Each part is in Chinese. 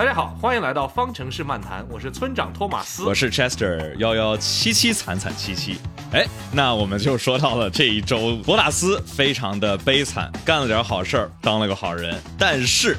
大家好，欢迎来到方程式漫谈，我是村长托马斯，我是 Chester 幺幺七七惨惨七七。哎，那我们就说到了这一周，博塔斯非常的悲惨，干了点好事儿，当了个好人，但是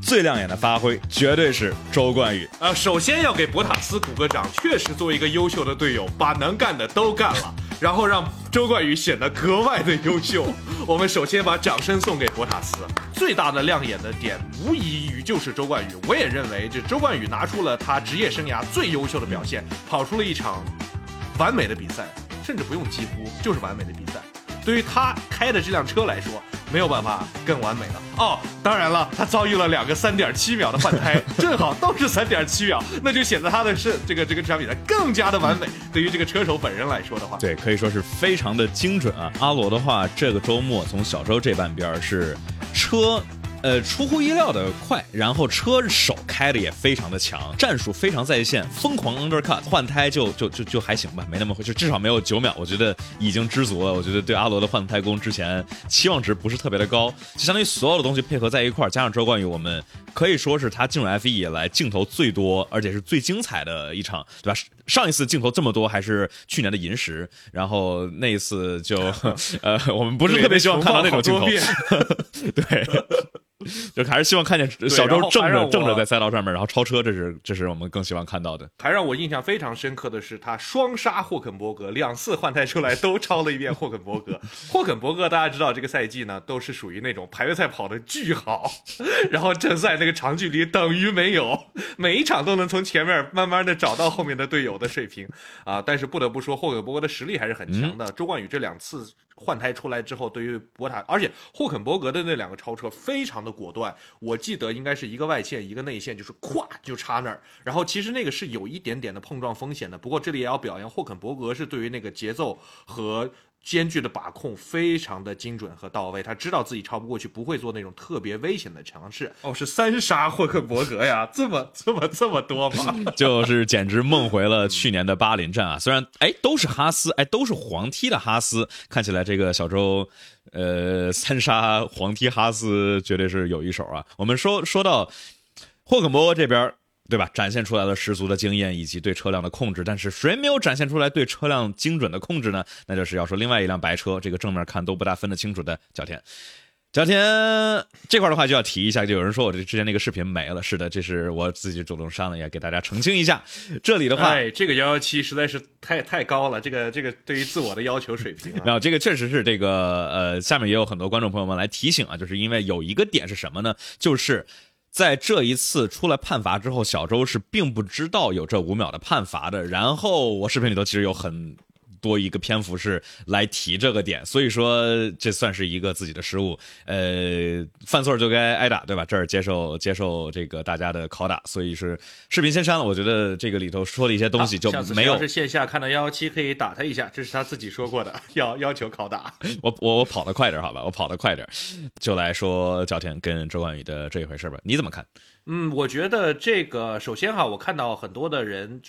最亮眼的发挥绝对是周冠宇。呃，首先要给博塔斯鼓个掌，确实作为一个优秀的队友，把能干的都干了，然后让周冠宇显得格外的优秀。我们首先把掌声送给博塔斯。最大的亮眼的点，无疑于就是周冠宇。我也认为，这周冠宇拿出了他职业生涯最优秀的表现，跑出了一场完美的比赛，甚至不用几乎，就是完美的比赛。对于他开的这辆车来说，没有办法更完美了哦。当然了，他遭遇了两个三点七秒的换胎，正好都是三点七秒，那就显得他的是这个这个这场比赛更加的完美。对于这个车手本人来说的话，对，可以说是非常的精准啊。阿罗的话，这个周末从小周这半边是。车，呃，出乎意料的快，然后车手开的也非常的强，战术非常在线，疯狂 undercut，换胎就就就就还行吧，没那么回事，至少没有九秒，我觉得已经知足了。我觉得对阿罗的换胎工之前期望值不是特别的高，就相当于所有的东西配合在一块儿，加上周冠宇，我们可以说是他进入 F1 以来镜头最多，而且是最精彩的一场，对吧？上一次镜头这么多还是去年的银石，然后那一次就，呃，我们不是特别希望看到那种镜头，对。就还是希望看见小周正着正着在赛道上面，然后超车，这是这是我们更希望看到的。还让我印象非常深刻的是，他双杀霍肯伯格，两次换胎出来都超了一遍霍肯伯格。霍肯伯格大家知道，这个赛季呢都是属于那种排位赛跑的巨好，然后正赛那个长距离等于没有，每一场都能从前面慢慢的找到后面的队友的水平啊。但是不得不说，霍肯伯格的实力还是很强的。周冠宇这两次。换胎出来之后，对于博塔，而且霍肯伯格的那两个超车非常的果断，我记得应该是一个外线一个内线，就是咵就插那儿，然后其实那个是有一点点的碰撞风险的，不过这里也要表扬霍肯伯格是对于那个节奏和。间距的把控非常的精准和到位，他知道自己超不过去，不会做那种特别危险的尝试。哦，是三杀霍克伯格呀，这么这么这么多吗？就是简直梦回了去年的巴林站啊！虽然哎都是哈斯，哎都是黄踢的哈斯，看起来这个小周，呃三杀黄踢哈斯绝对是有一手啊。我们说说到霍肯伯格这边。对吧？展现出来了十足的经验以及对车辆的控制，但是谁没有展现出来对车辆精准的控制呢？那就是要说另外一辆白车，这个正面看都不大分得清楚的角田。角田这块的话就要提一下，就有人说我这之前那个视频没了。是的，这是我自己主动删了，也给大家澄清一下。这里的话，这个幺幺七实在是太太高了，这个这个对于自我的要求水平。然后这个确实是这个呃，下面也有很多观众朋友们来提醒啊，就是因为有一个点是什么呢？就是。在这一次出来判罚之后，小周是并不知道有这五秒的判罚的。然后我视频里头其实有很。多一个篇幅是来提这个点，所以说这算是一个自己的失误。呃，犯错就该挨打，对吧？这儿接受接受这个大家的拷打，所以是视频先删了。我觉得这个里头说的一些东西就没有。是线下看到幺幺七可以打他一下，这是他自己说过的，要要求拷打。我我我跑得快点，好吧，我跑得快点，就来说角田跟周冠宇的这一回事吧。你怎么看？嗯，我觉得这个首先哈，我看到很多的人，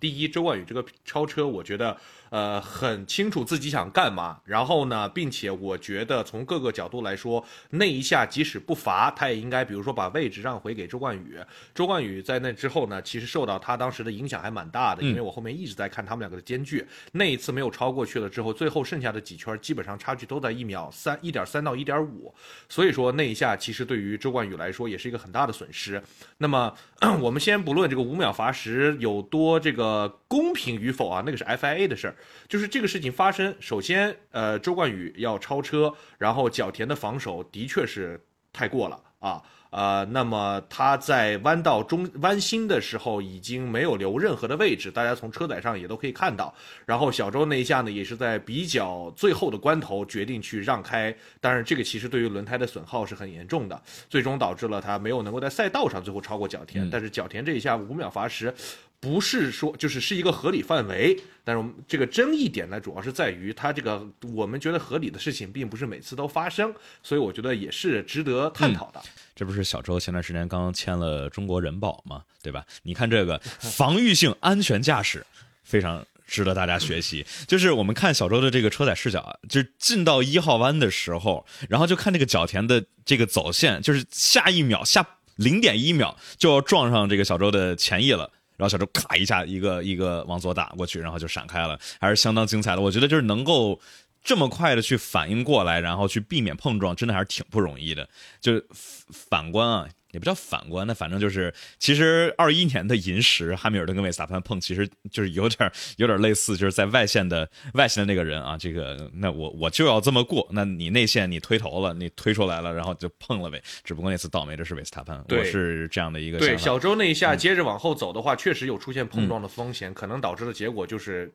第一，周冠宇这个超车，我觉得。呃，很清楚自己想干嘛，然后呢，并且我觉得从各个角度来说，那一下即使不罚，他也应该，比如说把位置让回给周冠宇。周冠宇在那之后呢，其实受到他当时的影响还蛮大的，因为我后面一直在看他们两个的间距，那一次没有超过去了之后，最后剩下的几圈基本上差距都在一秒三一点三到一点五，所以说那一下其实对于周冠宇来说也是一个很大的损失。那么 我们先不论这个五秒罚时有多这个公平与否啊，那个是 FIA 的事儿。就是这个事情发生，首先，呃，周冠宇要超车，然后角田的防守的确是太过了啊，呃，那么他在弯道中弯心的时候已经没有留任何的位置，大家从车载上也都可以看到。然后小周那一下呢，也是在比较最后的关头决定去让开，当然这个其实对于轮胎的损耗是很严重的，最终导致了他没有能够在赛道上最后超过角田。但是角田这一下五秒罚时。不是说就是是一个合理范围，但是我们这个争议点呢，主要是在于它这个我们觉得合理的事情，并不是每次都发生，所以我觉得也是值得探讨的。这不是小周前段时间刚签了中国人保吗？对吧？你看这个防御性安全驾驶，非常值得大家学习。就是我们看小周的这个车载视角啊，就是进到一号弯的时候，然后就看这个角田的这个走线，就是下一秒下。零点一秒就要撞上这个小周的前翼了。然后小周咔一下一个一个往左打过去，然后就闪开了，还是相当精彩的。我觉得就是能够这么快的去反应过来，然后去避免碰撞，真的还是挺不容易的。就是反观啊。也不叫反观，那反正就是，其实二一年的银石，汉密尔顿跟维斯塔潘碰，其实就是有点有点类似，就是在外线的外线的那个人啊，这个那我我就要这么过，那你内线你推头了，你推出来了，然后就碰了呗。只不过那次倒霉的是维斯塔潘，我是这样的一个对小周那一下接着往后走的话，确实有出现碰撞的风险，可能导致的结果就是，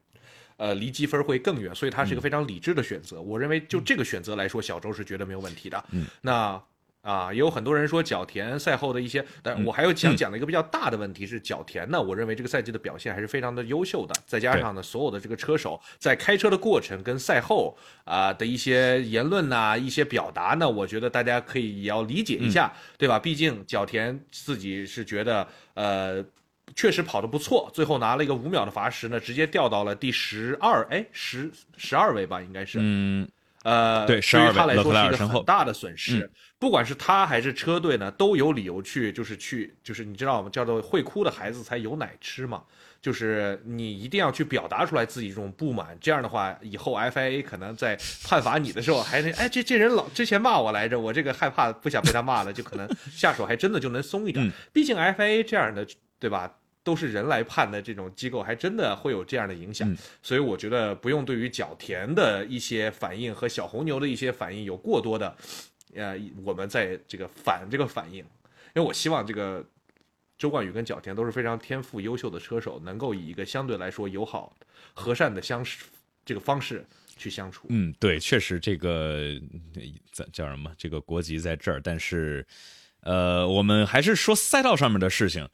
呃，离积分会更远，所以他是一个非常理智的选择。我认为就这个选择来说，小周是绝对没有问题的。嗯，那。啊，也有很多人说角田赛后的一些，但我还有想讲的一个比较大的问题是，角田呢，我认为这个赛季的表现还是非常的优秀的，再加上呢，所有的这个车手在开车的过程跟赛后啊的一些言论呐、一些表达呢，我觉得大家可以也要理解一下，对吧？毕竟角田自己是觉得，呃，确实跑得不错，最后拿了一个五秒的罚时呢，直接掉到了第十二，哎，十十二位吧，应该是，嗯。呃，对，对于他来说是一个很大的损失。不管是他还是车队呢，都有理由去，就是去，就是你知道我们？叫做会哭的孩子才有奶吃嘛。就是你一定要去表达出来自己这种不满，这样的话，以后 FIA 可能在判罚你的时候，还能哎，这这人老之前骂我来着，我这个害怕不想被他骂了，就可能下手还真的就能松一点。毕竟 FIA 这样的，对吧？都是人来判的这种机构，还真的会有这样的影响，所以我觉得不用对于角田的一些反应和小红牛的一些反应有过多的，呃，我们在这个反这个反应，因为我希望这个周冠宇跟角田都是非常天赋优秀的车手，能够以一个相对来说友好、和善的相这个方式去相处。嗯，对，确实这个叫叫什么？这个国籍在这儿，但是，呃，我们还是说赛道上面的事情。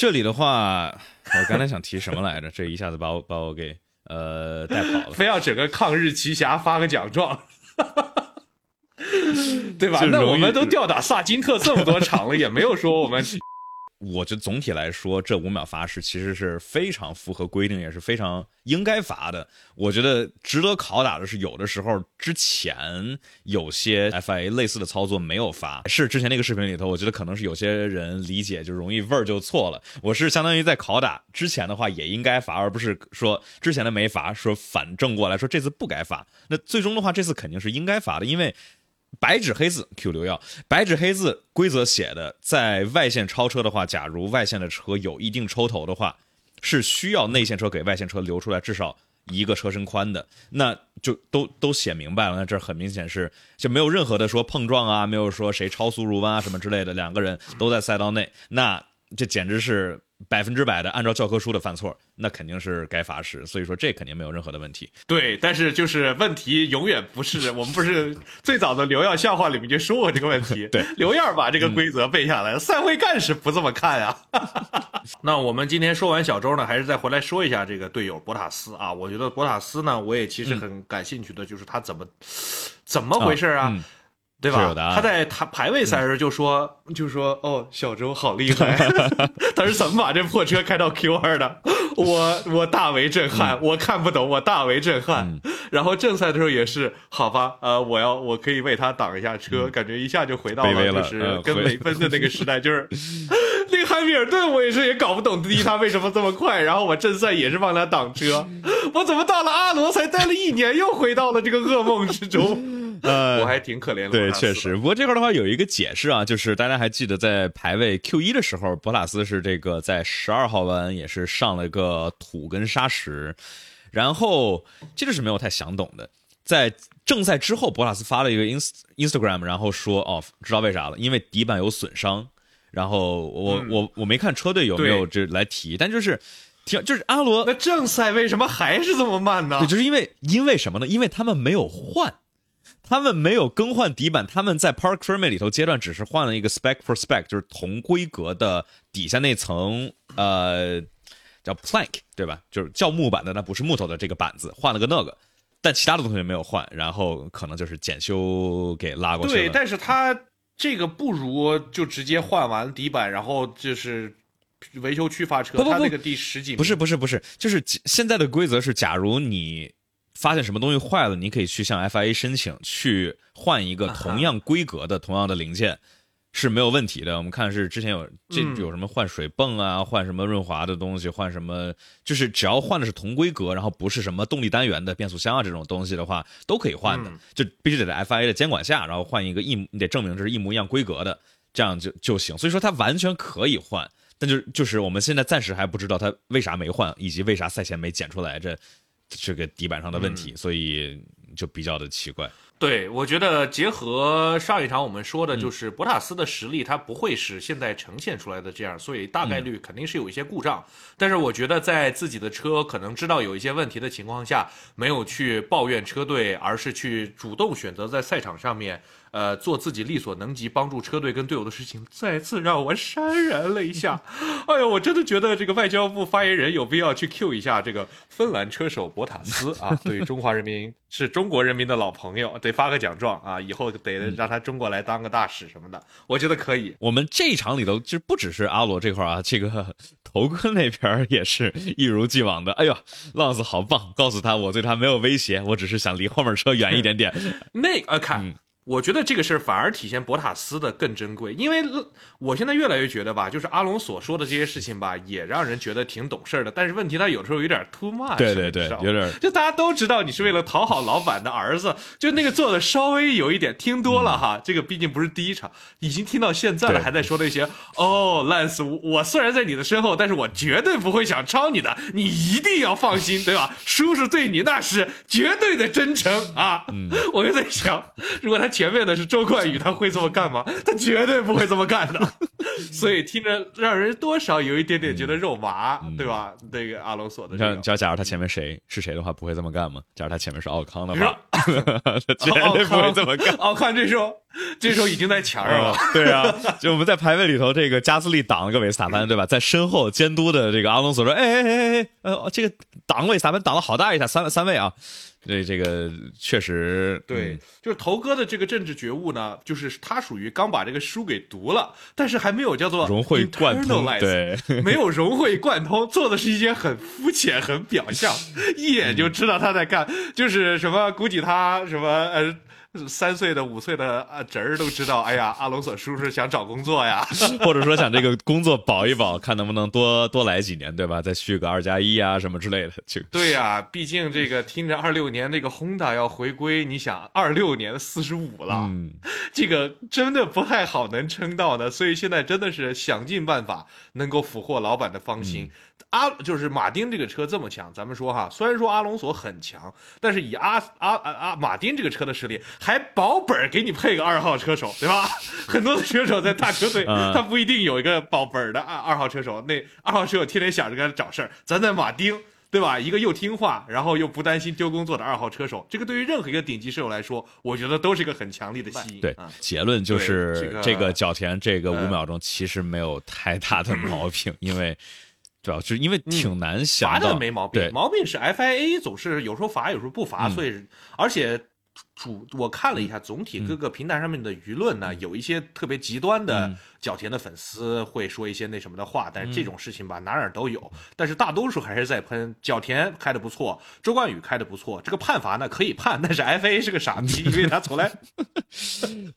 这里的话，我刚才想提什么来着？这一下子把我把我给呃带跑了。非要整个抗日奇侠发个奖状，对吧？那我们都吊打萨金特这么多场了，也没有说我们。我觉得总体来说，这五秒罚是其实是非常符合规定，也是非常应该罚的。我觉得值得拷打的是，有的时候之前有些 FIA 类似的操作没有罚，是之前那个视频里头，我觉得可能是有些人理解就容易味儿就错了。我是相当于在拷打之前的话也应该罚，而不是说之前的没罚，说反正过来说这次不该罚。那最终的话，这次肯定是应该罚的，因为。白纸黑字，Q 流要，白纸黑字规则写的，在外线超车的话，假如外线的车有一定抽头的话，是需要内线车给外线车留出来至少一个车身宽的，那就都都写明白了。那这很明显是就没有任何的说碰撞啊，没有说谁超速入弯啊什么之类的，两个人都在赛道内，那这简直是。百分之百的按照教科书的犯错，那肯定是该罚时，所以说这肯定没有任何的问题。对，但是就是问题永远不是我们不是 最早的刘耀笑话里面就说过这个问题。对，刘耀把这个规则背下来了，赛会干事不这么看呀。那我们今天说完小周呢，还是再回来说一下这个队友博塔斯啊。我觉得博塔斯呢，我也其实很感兴趣的就是他怎么怎么回事啊。对吧？他在他排位赛时就说，就说哦，小周好厉害，他是怎么把这破车开到 Q 二的？我 我大为震撼，我看不懂，我大为震撼。然后正赛的时候也是，好吧，呃，我要我可以为他挡一下车，感觉一下就回到了就是跟雷奔的那个 时代，就是那个汉密尔顿，我也是也搞不懂第一他为什么这么快，然后我正赛也是帮他挡车，我怎么到了阿罗才待了一年，又回到了这个噩梦之中？呃，我还挺可怜的。对，确实。不过这块的话有一个解释啊，就是大家还记得在排位 Q 一的时候，博塔斯是这个在十二号弯也是上了个土跟沙石，然后这个是没有太想懂的。在正赛之后，博塔斯发了一个 ins Instagram，然后说哦，知道为啥了？因为底板有损伤。然后我我我没看车队有没有这来提，但就是挺就是阿罗。那正赛为什么还是这么慢呢？就是因为因为什么呢？因为他们没有换。他们没有更换底板，他们在 Park Ferme 里头阶段只是换了一个 Spec for Spec，就是同规格的底下那层呃叫 Plank 对吧？就是叫木板的，那不是木头的这个板子，换了个那个，但其他的东西没有换，然后可能就是检修给拉过去了。对，但是他这个不如就直接换完底板，然后就是维修区发车，他那个第十几不是不是不是，就是现在的规则是，假如你。发现什么东西坏了，你可以去向 FIA 申请，去换一个同样规格的、同样的零件。是没有问题的。我们看是之前有这嗯有什么换水泵啊，换什么润滑的东西，换什么，就是只要换的是同规格，然后不是什么动力单元的变速箱啊这种东西的话，都可以换的。嗯就必须得在 FIA 的监管下，然后换一个一，你得证明这是一模一样规格的，这样就就行。所以说它完全可以换，但就就是我们现在暂时还不知道它为啥没换，以及为啥赛前没检出来这这个底板上的问嗯题，所以就比较的奇怪。对，我觉得结合上一场我们说的，就是博塔斯的实力，他不会是现在呈现出来的这样，所以大概率肯定是有一些故障。但是我觉得在自己的车可能知道有一些问题的情况下，没有去抱怨车队，而是去主动选择在赛场上面，呃，做自己力所能及帮助车队跟队友的事情，再次让我潸然泪下。哎呦，我真的觉得这个外交部发言人有必要去 Q 一下这个芬兰车手博塔斯啊，对于中华人民是中国人民的老朋友，得发个奖状啊，以后得让他中国来当个大使什么的，我觉得可以。我们这一场里头，其实不只是阿罗这块啊，这个 头哥那边也是一如既往的。哎呦，浪子好棒！告诉他我对他没有威胁，我只是想离后面车远一点点。那呃，看，我觉得这个事儿反而体现博塔斯的更珍贵，因为呃我现在越来越觉得吧，就是阿隆所说的这些事情吧，也让人觉得挺懂事儿的。但是问题他有时候有点 too much，对对对有点就大家都知道你是为了讨好老板的儿子，就那个做的稍微有一点听多了哈，这个毕竟不是第一场，已经听到现在了，还在说那些哦，Lance，我我虽然在你的身后，但是我绝对不会想超你的，你一定要放心，对吧？叔叔对你那是绝对的真诚啊！我就在想，如果他前面的是周冠宇，他会这么干吗？他绝对不会这么干的。所以听着让人多少有一点点觉得肉麻，对吧？那个阿隆索的你这个看，假假如他前面谁是谁的话，不会这么干吗？假如他前面是奥康的话，他绝对不会这么干。奥康这时候，这时候已经在前上了。对啊，就我们在排位里头，这个加斯利挡了个维斯塔潘，对吧？在身后监督的这个阿隆索说：“哎哎哎哎，呃，这个挡维斯塔潘挡了好大一下，三三位啊。”对，这个确实对嗯，就是头哥的这个政治觉悟呢，就是他属于刚把这个书给读了，但是还没有叫做融会贯通对 没有融会贯通，做的是一件很肤浅、很表象，一眼就知道他在干，就是什么，估计他什么呃。三岁的、五岁的啊侄儿都知道，哎呀，阿隆索叔叔想找工作呀，或者说想这个工作保一保，看能不能多多来几年，对吧？再续个二加一啊什么之类的，就对呀、毕竟这个听着二六年这个 Honda 要回归，你想二六年四十五了，嗯，这个真的不太好能撑到的，所以现在真的是想尽办法能够俘获老板的芳心。阿就是马丁这个车这么强，咱们说哈，虽然说阿隆索很强，但是以阿阿阿阿马丁这个车的实力，还保本儿给你配个二号车手，对吧？很多的车手在大车队，嗯他不一定有一个保本儿的二二号车手，那二号车手天天想着给他找事儿，咱在马丁。对吧？一个又听话，然后又不担心丢工作的二号车手，这个对于任何一个顶级车手来说，我觉得都是一个很强力的吸引。对啊，结论就是这个角田这个五嗯秒钟其实没有太大的毛病，因为主要就是因为挺难想罚，的没毛病，对，毛病是 FIA 总是有时候罚，有时候不罚，嗯所以而且主我看了一下总体各个平台上面的舆论呢，有一些特别极端的嗯角田的粉丝会说一些那什么的话，但是这种事情吧哪哪都有，但是大多数还是在喷角田开的不错，周冠宇开的不错，这个判罚呢可以判，但是 FIA 是个傻逼，因为他从来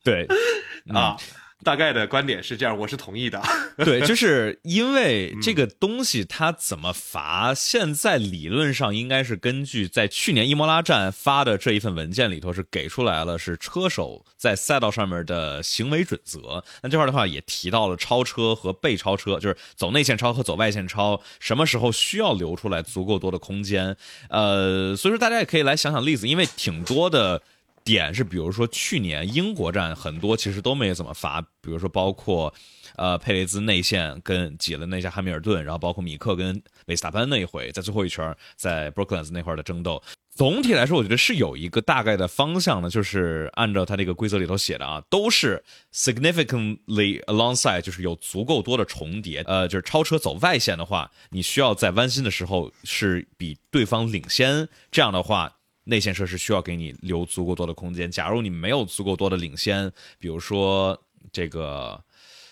对，啊。大概的观点是这样，我是同意的。对，就是因为嗯这个东西它怎么罚，现在理论上应该是根据在去年伊莫拉站发的这一份文件里头是给出来了，是车手在赛道上面的行为准则。那这块的话也提到了超车和被超车，就是走内线超和走外线超，什么时候需要留出来足够多的空间。呃，所以说大家也可以来想想例子，因为挺多的。点是，比如说去年英国站很多其实都没怎么罚，比如说包括，呃，佩雷兹内线跟挤了那下汉密尔顿，然后包括米克跟维斯塔潘那一回，在最后一圈在 Brooklands 那块的争斗。总体来说，我觉得是有一个大概的方向的，就是按照他这个规则里头写的啊，都是 significantly alongside，就是有足够多的重叠。呃，就是超车走外线的话，你需要在弯心的时候是比对方领先，这样的话。内线设施需要给你留足够多的空间。假如你没有足够多的领先，比如说这个，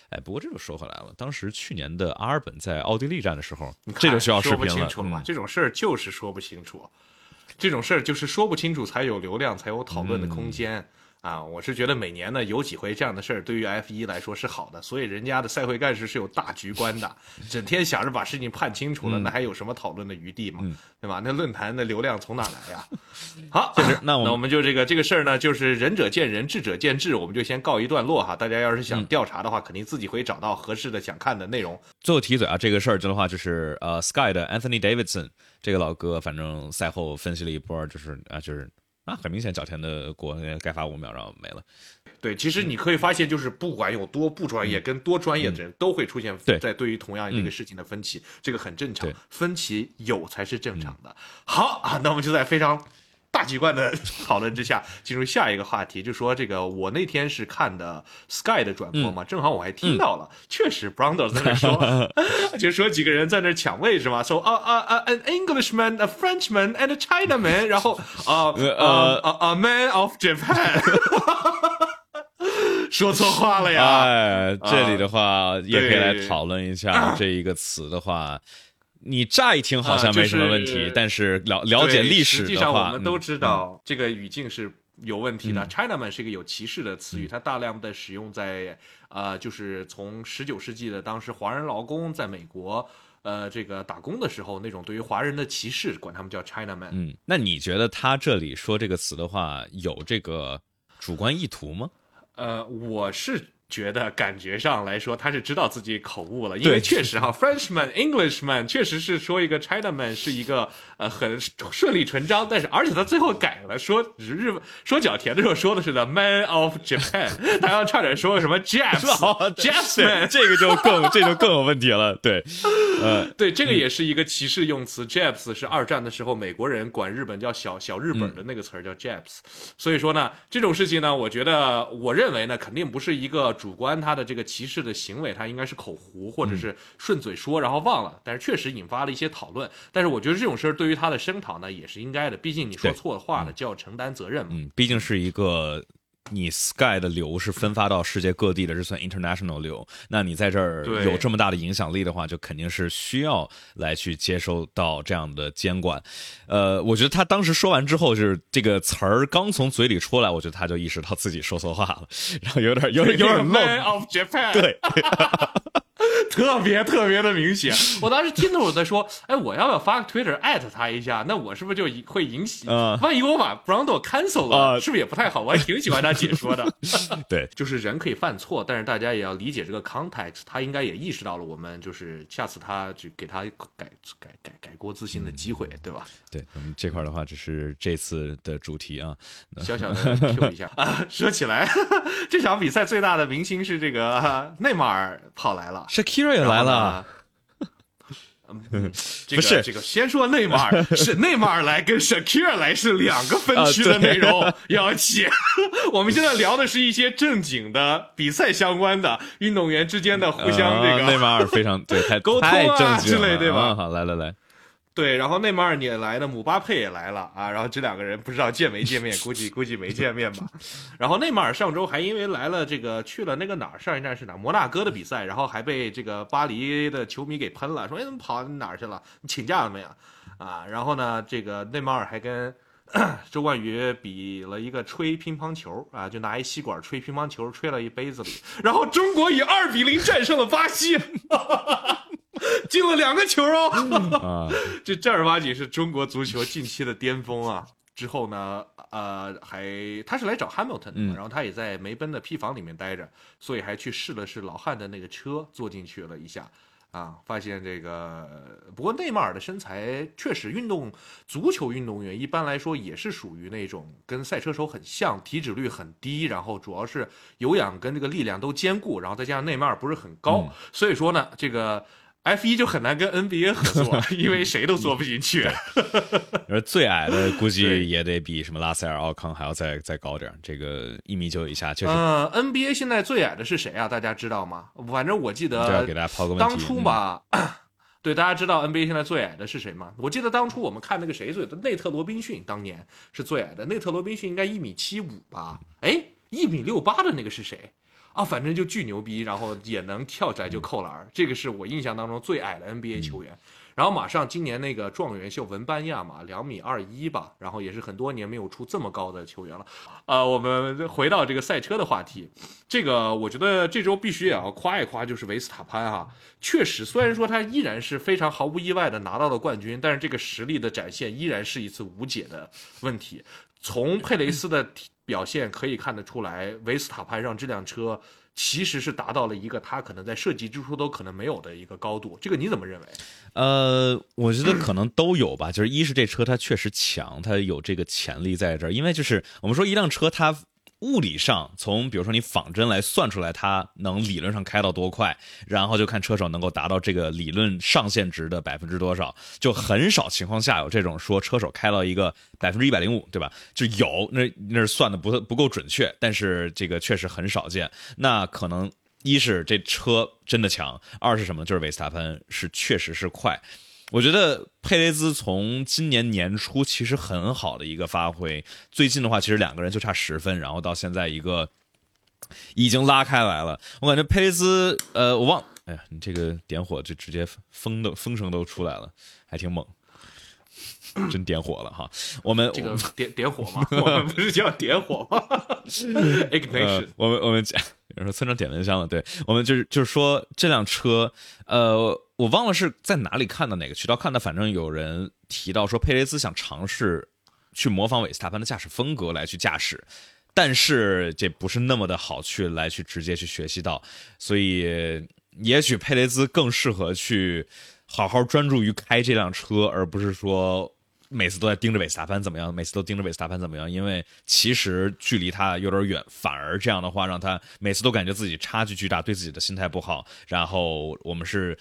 哎，不过这就说回来了，当时去年的阿尔本在奥地利站的时候，这就需要视说不频了。清楚了嘛，嗯这种事儿就是说不清楚，这种事儿就是说不清楚才有流量，才有讨论的空间。啊，我是觉得每年呢有几回这样的事儿，对于 F 一来说是好的，所以人家的赛会干事是有大局观的，整天想着把事情判清楚了，那还有什么讨论的余地吗？对吧？那论坛的流量从哪来呀？好，就是，那我那我们就这个这个事儿呢，就是仁者见仁，智者见智，我们就先告一段落哈。大家要是想调查的话，肯定自己会找到合适的想看的内容。最后提嘴啊，这个事儿的话，就是呃，Sky 的 Anthony Davidson 这个老哥，反正赛后分析了一波，就是啊，就是啊，很明显角田的锅该罚五秒，然后没了。对，其实你可以发现，就是不管有多不专业，跟多专业的人都会出现在对于同样一个事情的分歧，这个很正常，分歧有才是正常的。好啊，那我们就在非常。大局观的讨论之下，进入下一个话题，就说这个我那天是看的 Sky 的转播嘛，正好我还听到了，确实 Brando 在那说，就说几个人在那抢位是吧？说啊啊啊，an Englishman, a Frenchman, and a Chinaman，然后啊呃啊 a man of Japan，说错话了呀。哎，这里的话也可以来讨论一下这一个词的话。你乍一听好像没什么问题，是但是了了解历史实际上我们都知道这个语境是有问题的。嗯 Chinaman 是一个有歧视的词语，它大量的使用在呃，就是从十九世纪的当时华人劳工在美国呃这个打工的时候那种对于华人的歧视，管他们叫 Chinaman。嗯，那你觉得他这里说这个词的话，有这个主观意图吗？呃，我是觉得感觉上来说，他是知道自己口误了，因为确实哈，Frenchman、Englishman 确实是说一个 Chinaman 是一个呃很顺理成章，但是而且他最后改了，说日本说角田的时候说的是 the Man of Japan，他要差点说什么 Japs Japsman，这个就更这就更有问题了。对，呃，对，这个也是一个歧视用词。Japs 是二战的时候美国人管日本叫小小日本的那个词儿叫 Japs，、所以说呢，这种事情呢，我觉得我认为呢，肯定不是一个主观他的这个歧视的行为，他应该是口胡或者是顺嘴说然后忘了，但是确实引发了一些讨论。但是我觉得这种事儿对于他的声讨呢也是应该的，毕竟你说错话了就要承担责任嘛。嗯，毕竟是一个你 Sky 的流是分发到世界各地的，这算 international 流。那你在这儿有这么大的影响力的话，就肯定是需要来去接收到这样的监管。呃，我觉得他当时说完之后，就是这个词儿刚从嘴里出来，我觉得他就意识到自己说错话了，然后有点有点有点 Man 愣。of Japan，对，特别特别的明显。我当时听到我在说，哎，我要不要发个 Twitter 艾特他一下？那我是不是就会引起？嗯万一我把 Brando cancel 了，啊是不是也不太好？我还挺喜欢他解说的。对，就是人可以犯错，但是大家也要理解这个 context。他应该也意识到了，我们就是下次他就给他改改改改过自新的机会，对吧？对，我们这块儿的话，只是这次的主题啊。小小的 Q 一下啊。说起来，这场比赛最大的明星是这个啊内马尔跑来了。Shakira 也来了，嗯，这个 不是。这个，先说内马尔是内马尔来跟 Shakira 来是两个分区的内容，要起。我们现在聊的是一些正经的比赛相关的运动员之间的互相这个啊内马尔非常对，太沟通啊太正经之类对吧？啊好，来来来，对，然后内马尔也来了，姆巴佩也来了啊，然后这两个人不知道见没见面，估计估计没见面吧。然后内马尔上周还因为来了这个去了那个哪儿，上一站是哪？摩纳哥的比赛，然后还被这个巴黎的球迷给喷了，说哎怎么跑哪儿去了？你请假了没有？啊，然后呢，这个内马尔还跟 周冠宇比了一个吹乒乓球啊，就拿一吸管吹乒乓球，吹了一杯子里，然后中国以二比零战胜了巴西。进了两个球哦，啊，这正儿八经是中国足球近期的巅峰啊！之后呢，呃，还他是来找 Hamilton 的，嗯然后他也在梅奔的 P 房里面待着，所以还去试了试老汉的那个车，坐进去了一下。啊，发现这个，不过内马尔的身材确实，运动足球运动员一般来说也是属于那种跟赛车手很像，体脂率很低，然后主要是有氧跟这个力量都兼顾，然后再加上内马尔不是很高，所以说呢，这个 F 一就很难跟 NBA 合作，因为谁都坐不进去。而最矮的估计也得比什么拉塞尔、奥康还要再再高点儿，这个一米九以下确实。呃，NBA 现在最矮的是谁啊？大家知道吗？反正我记这要给大家抛个问题。当初吧，对，大家知道 NBA 现在最矮的是谁吗？我记得当初我们看那个谁最的内特罗宾逊，当年是最矮的。内特罗宾逊应该一米七五吧？哎，一米六八的那个是谁？啊，反正就巨牛逼，然后也能跳起来就扣篮，这个是我印象当中最矮的 NBA 球员。然后马上今年那个状元秀文班亚马两米二一吧，然后也是很多年没有出这么高的球员了。呃，我们回到这个赛车的话题，这个我觉得这周必须也要夸一夸，就是维斯塔潘哈，确实虽然说他依然是非常毫无意外的拿到了冠军，但是这个实力的展现依然是一次无解的问题。从佩雷斯的表现可以看得出来，维斯塔潘让这辆车。其实是达到了一个他可能在设计之初都可能没有的一个高度，这个你怎么认为？呃，我觉得可能都有吧。就是一是这车它确实强，它有这个潜力在这儿，因为就是我们说一辆车它。物理上，从比如说你仿真来算出来，它能理论上开到多快，然后就看车手能够达到这个理论上限值的百分之多少，就很少情况下有这种说车手开到一个百分之一百零五，对吧？就有那那是算的不不够准确，但是这个确实很少见。那可能一是这车真的强，二是什么？就是维斯塔潘是确实是快。我觉得佩雷兹从今年年初其实很好的一个发挥，最近的话其实两个人就差十分，然后到现在一个已经拉开来了。我感觉佩雷兹，呃，我忘，哎呀，你这个点火就直接风的风声都出来了，还挺猛，真点火了哈。我们这个点点火吗？我们不是叫点火吗？Ignition。我们我们讲，有人说村长点蚊香了，对我们就是就是说这辆车，呃。我忘了是在哪里看的哪个渠道看的，反正有人提到说佩雷兹想尝试去模仿韦斯塔潘的驾驶风格来去驾驶，但是这不是那么的好去来去直接去学习到，所以也许佩雷兹更适合去好好专注于开这辆车，而不是说每次都在盯着韦斯塔潘怎么样，每次都盯着韦斯塔潘怎么样，因为其实距离他有点远，反而这样的话让他每次都感觉自己差距巨大，对自己的心态不好。然后我们是。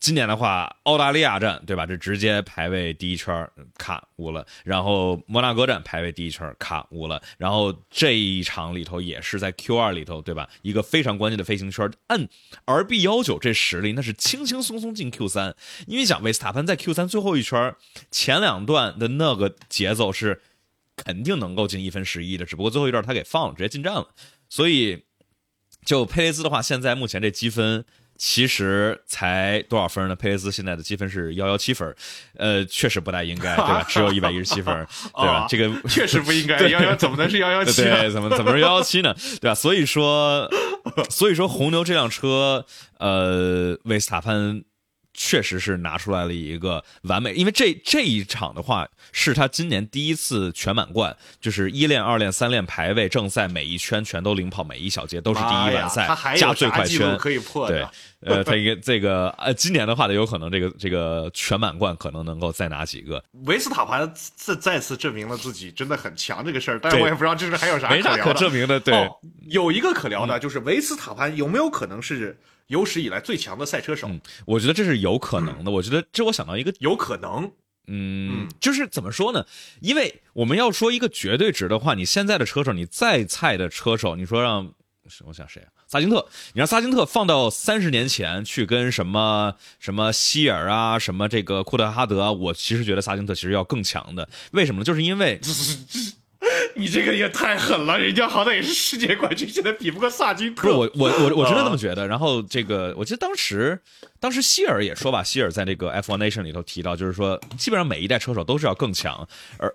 今年的话，澳大利亚站对吧？这直接排位第一圈卡无了。然后摩纳哥站排位第一圈卡无了。然后这一场里头也是在 Q 二里头对吧？一个非常关键的飞行圈，按 RB 幺九这实力，那是轻轻松松进 Q 三。因为讲维斯塔潘在 Q 三最后一圈前两段的那个节奏是肯定能够进一分十一的，只不过最后一段他给放了，直接进站了。所以就佩雷兹的话，现在目前这积分。其实才多少分呢？佩雷斯现在的积分是幺幺七分，呃，确实不大应该，对吧？只有一百一十七分，对吧？这个 确实不应该，幺幺怎么能是幺幺七？对，怎么怎么是幺幺七呢？对吧？所以说，所以说红牛这辆车，呃，维斯塔潘。确实是拿出来了一个完美，因为这这一场的话是他今年第一次全满贯，就是一练、二练、三练排位正赛每一圈全都领跑，每一小节都是第一完赛，加最快圈可以破的。对，呃，他一个这个呃，今年的话呢，有可能这个这个全满贯可能能够再拿几个。维斯塔潘再再次证明了自己真的很强这个事儿，但是我也不知道这是还有啥没啥可证明的。对，有一个可聊的就是维斯塔潘有没有可能是。有史以来最强的赛车手，我觉得这是有可能的。我觉得这我想到一个有可能，嗯，就是怎么说呢？因为我们要说一个绝对值的话，你现在的车手，你再菜的车手，你说让我想谁啊？萨金特，你让萨金特放到三十年前去跟什么什么希尔啊，什么这个库特哈德，我其实觉得萨金特其实要更强的。为什么呢？就是因为。你这个也太狠了，人家好歹也是世界冠军，现在比不过萨金特。不是我，我我我真的这么觉得。然后这个，我记得当时，当时希尔也说吧，希尔在这个 F1 Nation 里头提到，就是说，基本上每一代车手都是要更强，而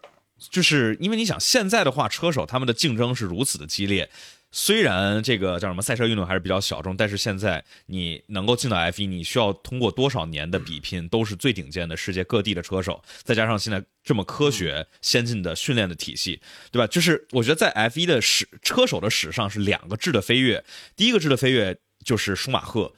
就是因为你想，现在的话，车手他们的竞争是如此的激烈。虽然这个叫什么赛车运动还是比较小众，但是现在你能够进到 F 一你需要通过多少年的比拼，都是最顶尖的世界各地的车手，再加上现在这么科学先进的训练的体系，对吧？就是我觉得在 F 一的史车手的史上是两个质的飞跃，第一个质的飞跃就是舒马赫，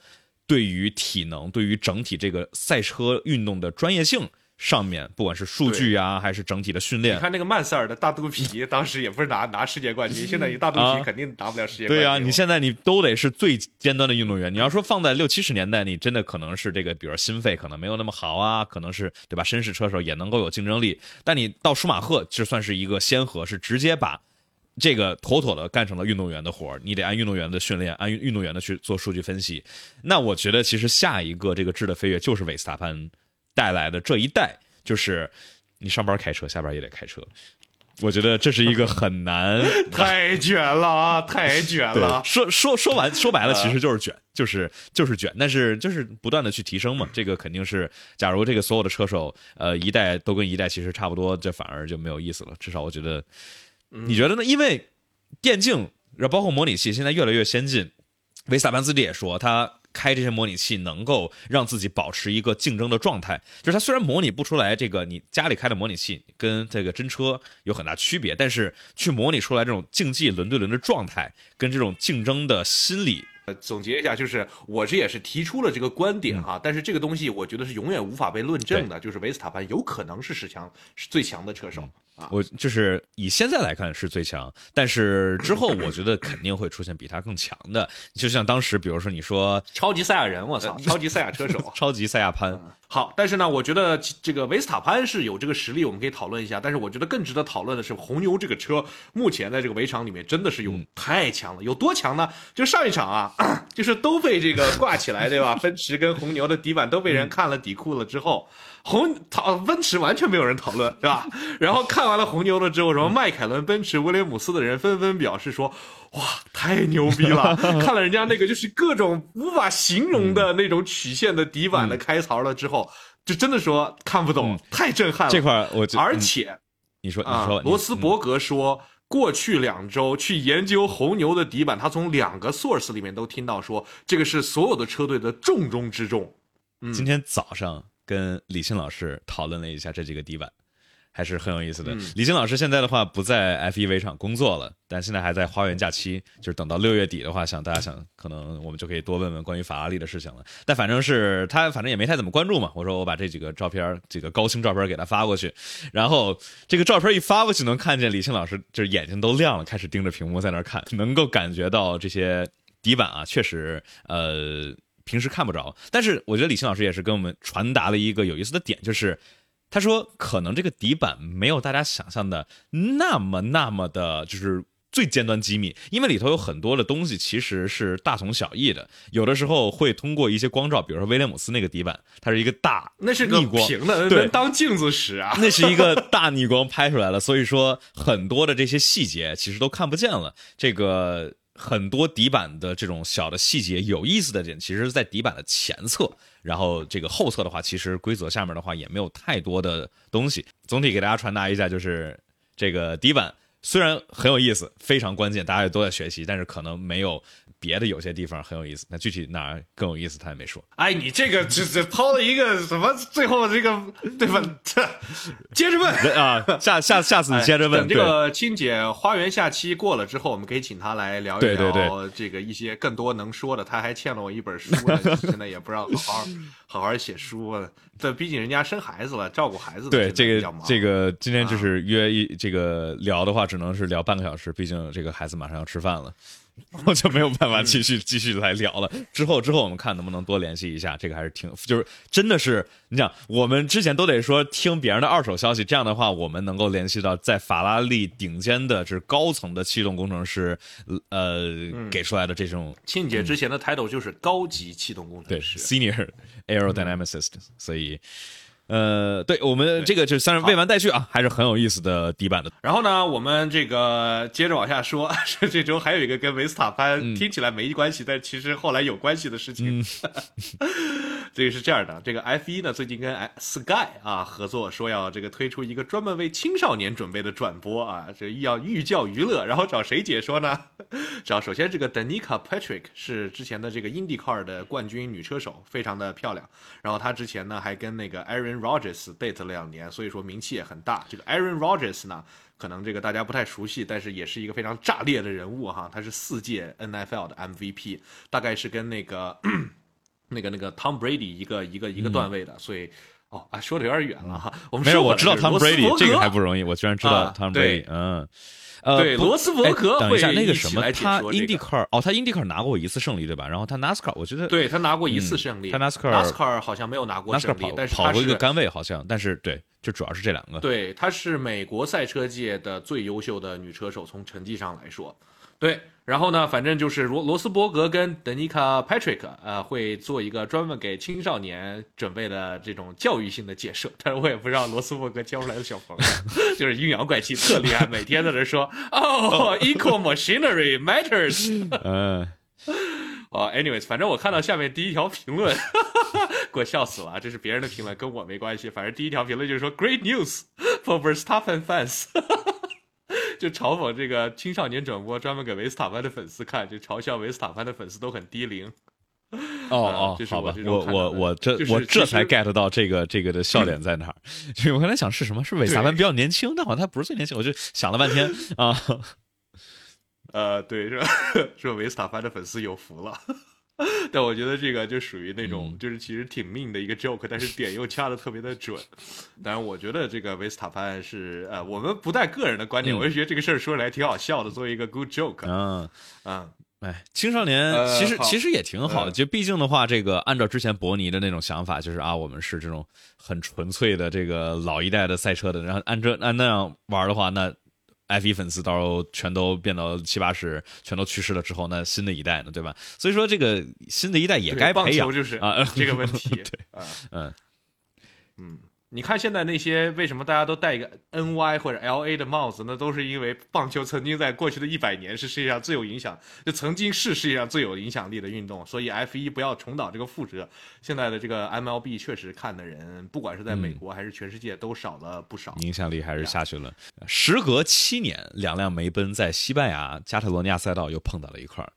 对于体能，对于整体这个赛车运动的专业性。上面不管是数据啊，还是整体的训练，你看那个曼塞尔的大肚皮，当时也不是拿拿世界冠军，现在一大肚皮肯定拿不了世界冠军。对啊，你现在你都得是最尖端的运动员。你要说放在六七十年代，你真的可能是这个，比如心肺可能没有那么好啊，可能是对吧？绅士车手也能够有竞争力。但你到舒马赫，就算是一个先河，是直接把这个妥妥的干成了运动员的活儿。你得按运动员的训练，按运动员的去做数据分析。那我觉得其实下一个这个质的飞跃就是韦斯塔潘。带来的这一代，就是你上班开车，下班也得开车。我觉得这是一个很难 太卷了啊，太卷了。说说说完说白了，其实就是卷，就是就是卷，但是就是不断的去提升嘛。这个肯定是，假如这个所有的车手，呃，一代都跟一代其实差不多，这反而就没有意思了。至少我觉得，你觉得呢？因为电竞，然后包括模拟器现在越来越先进。维斯塔潘自己也说，他。开这些模拟器能够让自己保持一个竞争的状态，就是它虽然模拟不出来这个你家里开的模拟器跟这个真车有很大区别，但是去模拟出来这种竞技轮对轮的状态跟这种竞争的心理。呃，总结一下，就是我这也是提出了这个观点哈，但是这个东西我觉得是永远无法被论证的，就是维斯塔潘有可能是史强是最强的车手。我就是以现在来看是最强，但是之后我觉得肯定会出现比他更强的，就像当时比如说你说超级赛亚人，我操，超级赛亚车手，超级赛亚潘。好，但是呢，我觉得这个维斯塔潘是有这个实力，我们可以讨论一下。但是我觉得更值得讨论的是红牛这个车，目前在这个围场里面真的是有太强了，有多强呢？就上一场啊，就是都被这个挂起来，对吧？奔驰跟红牛的底板都被人看了底裤了之后。红讨奔驰完全没有人讨论，对吧？然后看完了红牛了之后，什么迈凯伦、奔驰、威廉姆斯的人纷纷表示说：“哇，太牛逼了！看了人家那个就是各种无法形容的那种曲线的底板的开槽了之后，就真的说看不懂，太震撼了。”这块我而且你说你说罗斯伯格说，过去两周去研究红牛的底板，他从两个 source 里面都听到说，这个是所有的车队的重中之重。今天早上。跟李欣老师讨论了一下这几个底板，还是很有意思的。李欣老师现在的话不在 F 一围场工作了，但现在还在花园假期，就是等到六月底的话，想大家想可能我们就可以多问问关于法拉利的事情了。但反正是他反正也没太怎么关注嘛。我说我把这几个照片，几个高清照片给他发过去，然后这个照片一发过去，能看见李欣老师就是眼睛都亮了，开始盯着屏幕在那看，能够感觉到这些底板啊，确实呃。平时看不着，但是我觉得李欣老师也是跟我们传达了一个有意思的点，就是他说可能这个底板没有大家想象的那么那么的，就是最尖端机密，因为里头有很多的东西其实是大同小异的，有的时候会通过一些光照，比如说威廉姆斯那个底板，它是一个大那是个平的，对，当镜子使啊，那是一个大逆光拍出来了，所以说很多的这些细节其实都看不见了，这个。很多底板的这种小的细节，有意思的点，其实是在底板的前侧，然后这个后侧的话，其实规则下面的话也没有太多的东西。总体给大家传达一下，就是这个底板虽然很有意思，非常关键，大家也都在学习，但是可能没有。别的有些地方很有意思，那具体哪更有意思他也没说。哎，你这个这这抛了一个什么？最后这个 对吧？接着问啊，下下下次你接着问。等这个青姐花园下期过了之后，我们可以请她来聊一聊这个一些更多能说的。她还欠了我一本书呢，现在也不知道好好 好好写书。这毕竟人家生孩子了，照顾孩子。对这个这个今天就是约一这个聊的话，只能是聊半个小时，毕竟这个孩子马上要吃饭了。我就没有办法继续继续来聊了。之后之后我们看能不能多联系一下，这个还是挺就是真的是你想，我们之前都得说听别人的二手消息，这样的话我们能够联系到在法拉利顶尖的是高层的气动工程师，呃给出来的这种。庆姐之前的 title 就是高级气动工程师，senior aerodynamicist，所以。呃，对我们这个就算是未完待续啊，还是很有意思的底板的。然后呢，我们这个接着往下说，这周还有一个跟维斯塔潘听起来没关系，但其实后来有关系的事情。这个是这样的，这个 F 一呢最近跟 Sky 啊合作，说要这个推出一个专门为青少年准备的转播啊，这要寓教于乐。然后找谁解说呢？找首先这个 Danica Patrick 是之前的这个 IndyCar 的冠军女车手，非常的漂亮。然后她之前呢还跟那个 Aaron Rodgers date 了两年，所以说名气也很大。这个 Aaron Rodgers 呢，可能这个大家不太熟悉，但是也是一个非常炸裂的人物哈。他是四届 NFL 的 MVP，大概是跟那个。那个那个 Tom Brady 一个一个一个段位的，所以哦啊说的有点远了哈。我们没有，我知道 Tom Brady 这个还不容易，我居然知道 Tom Brady。嗯，呃，对，罗斯伯格。等一下，那个什么，他 IndyCar 哦，他 IndyCar 拿过一次胜利对吧？然后他 NASCAR 我觉得对他拿过一次胜利，他 NASCAR NASCAR 好像没有拿过胜利，但是跑过一个杆位好像，但是对，就主要是这两个。对，她是美国赛车界的最优秀的女车手，从成绩上来说。对，然后呢，反正就是罗罗斯伯格跟德尼卡 Patrick 呃会做一个专门给青少年准备的这种教育性的解说，但是我也不知道罗斯伯格教出来的小朋友 就是阴阳怪气特厉害，每天在那说哦，equal machinery matters。嗯，哦，anyways，反正我看到下面第一条评论，给我笑死了，这是别人的评论，跟我没关系。反正第一条评论就是说 Great news for Verstappen fans。就嘲讽这个青少年转播，专门给维斯塔潘的粉丝看，就嘲笑维斯塔潘的粉丝都很低龄。哦哦，好吧，我我我这我这才 get 到这个这个的笑点在哪儿。我刚才想是什么？是维斯塔潘比较年轻，但好像他不是最年轻，我就想了半天啊。呃，对，是吧 说维斯塔潘的粉丝有福了。但我觉得这个就属于那种，就是其实挺命的一个 joke，但是点又掐的特别的准。当然，我觉得这个维斯塔潘是呃，我们不带个人的观点，我就觉得这个事儿说来挺好笑的，作为一个 good joke。嗯嗯，哎，青少年其实其实也挺好的，就毕竟的话，这个按照之前伯尼的那种想法，就是啊，我们是这种很纯粹的这个老一代的赛车的，然后按这按那样玩的话，那。F 一粉丝到时候全都变到七八十，全都去世了之后，那新的一代呢，对吧？所以说这个新的一代也该培养，就是啊这个问题，对，嗯嗯。你看现在那些为什么大家都戴一个 N Y 或者 L A 的帽子？那都是因为棒球曾经在过去的一百年是世界上最有影响，就曾经是世界上最有影响力的运动。所以 F 一不要重蹈这个覆辙。现在的这个 M L B 确实看的人，不管是在美国还是全世界，都少了不少，影响力还是下去了。时隔七年，两辆梅奔在西班牙加泰罗尼亚赛道又碰到了一块儿，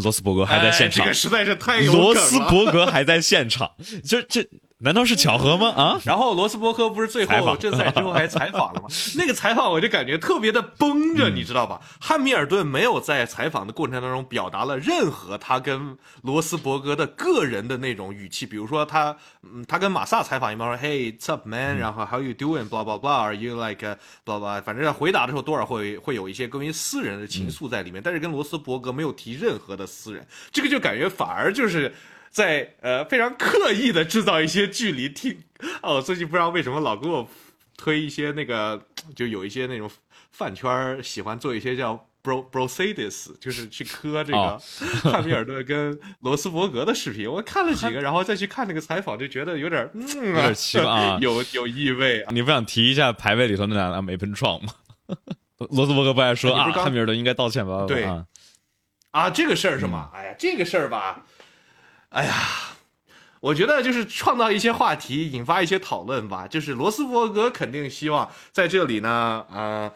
罗斯伯格还在现场，这个实在是太有罗斯伯格还在现场，这这。难道是巧合吗？啊！然后罗斯伯科不是最后正赛之后还采访了吗？那个采访我就感觉特别的绷着，你知道吧？汉密尔顿没有在采访的过程当中表达了任何他跟罗斯伯格的个人的那种语气，比如说他，嗯，他跟马萨采访一般说 “Hey，what's up, man？” 然后 “How you doing？”blah blah blah，“Are you like blah blah？” 反正回答的时候多少会会有一些关于私人的情愫在里面，但是跟罗斯伯格没有提任何的私人，这个就感觉反而就是。在呃非常刻意的制造一些距离，听哦，最近不知道为什么老给我推一些那个，就有一些那种饭圈喜欢做一些叫 bro brosides 就是去磕这个 汉密尔顿跟罗斯伯格的视频。我看了几个，然后再去看那个采访，就觉得有点嗯，有点奇怪啊，有有意味。你不想提一下排位里头那两辆梅奔创吗？罗斯伯格不爱说啊，汉密尔顿应该道歉吧？对啊，这个事儿是吗？哎呀，这个事儿吧。哎呀，我觉得就是创造一些话题，引发一些讨论吧。就是罗斯伯格肯定希望在这里呢，啊，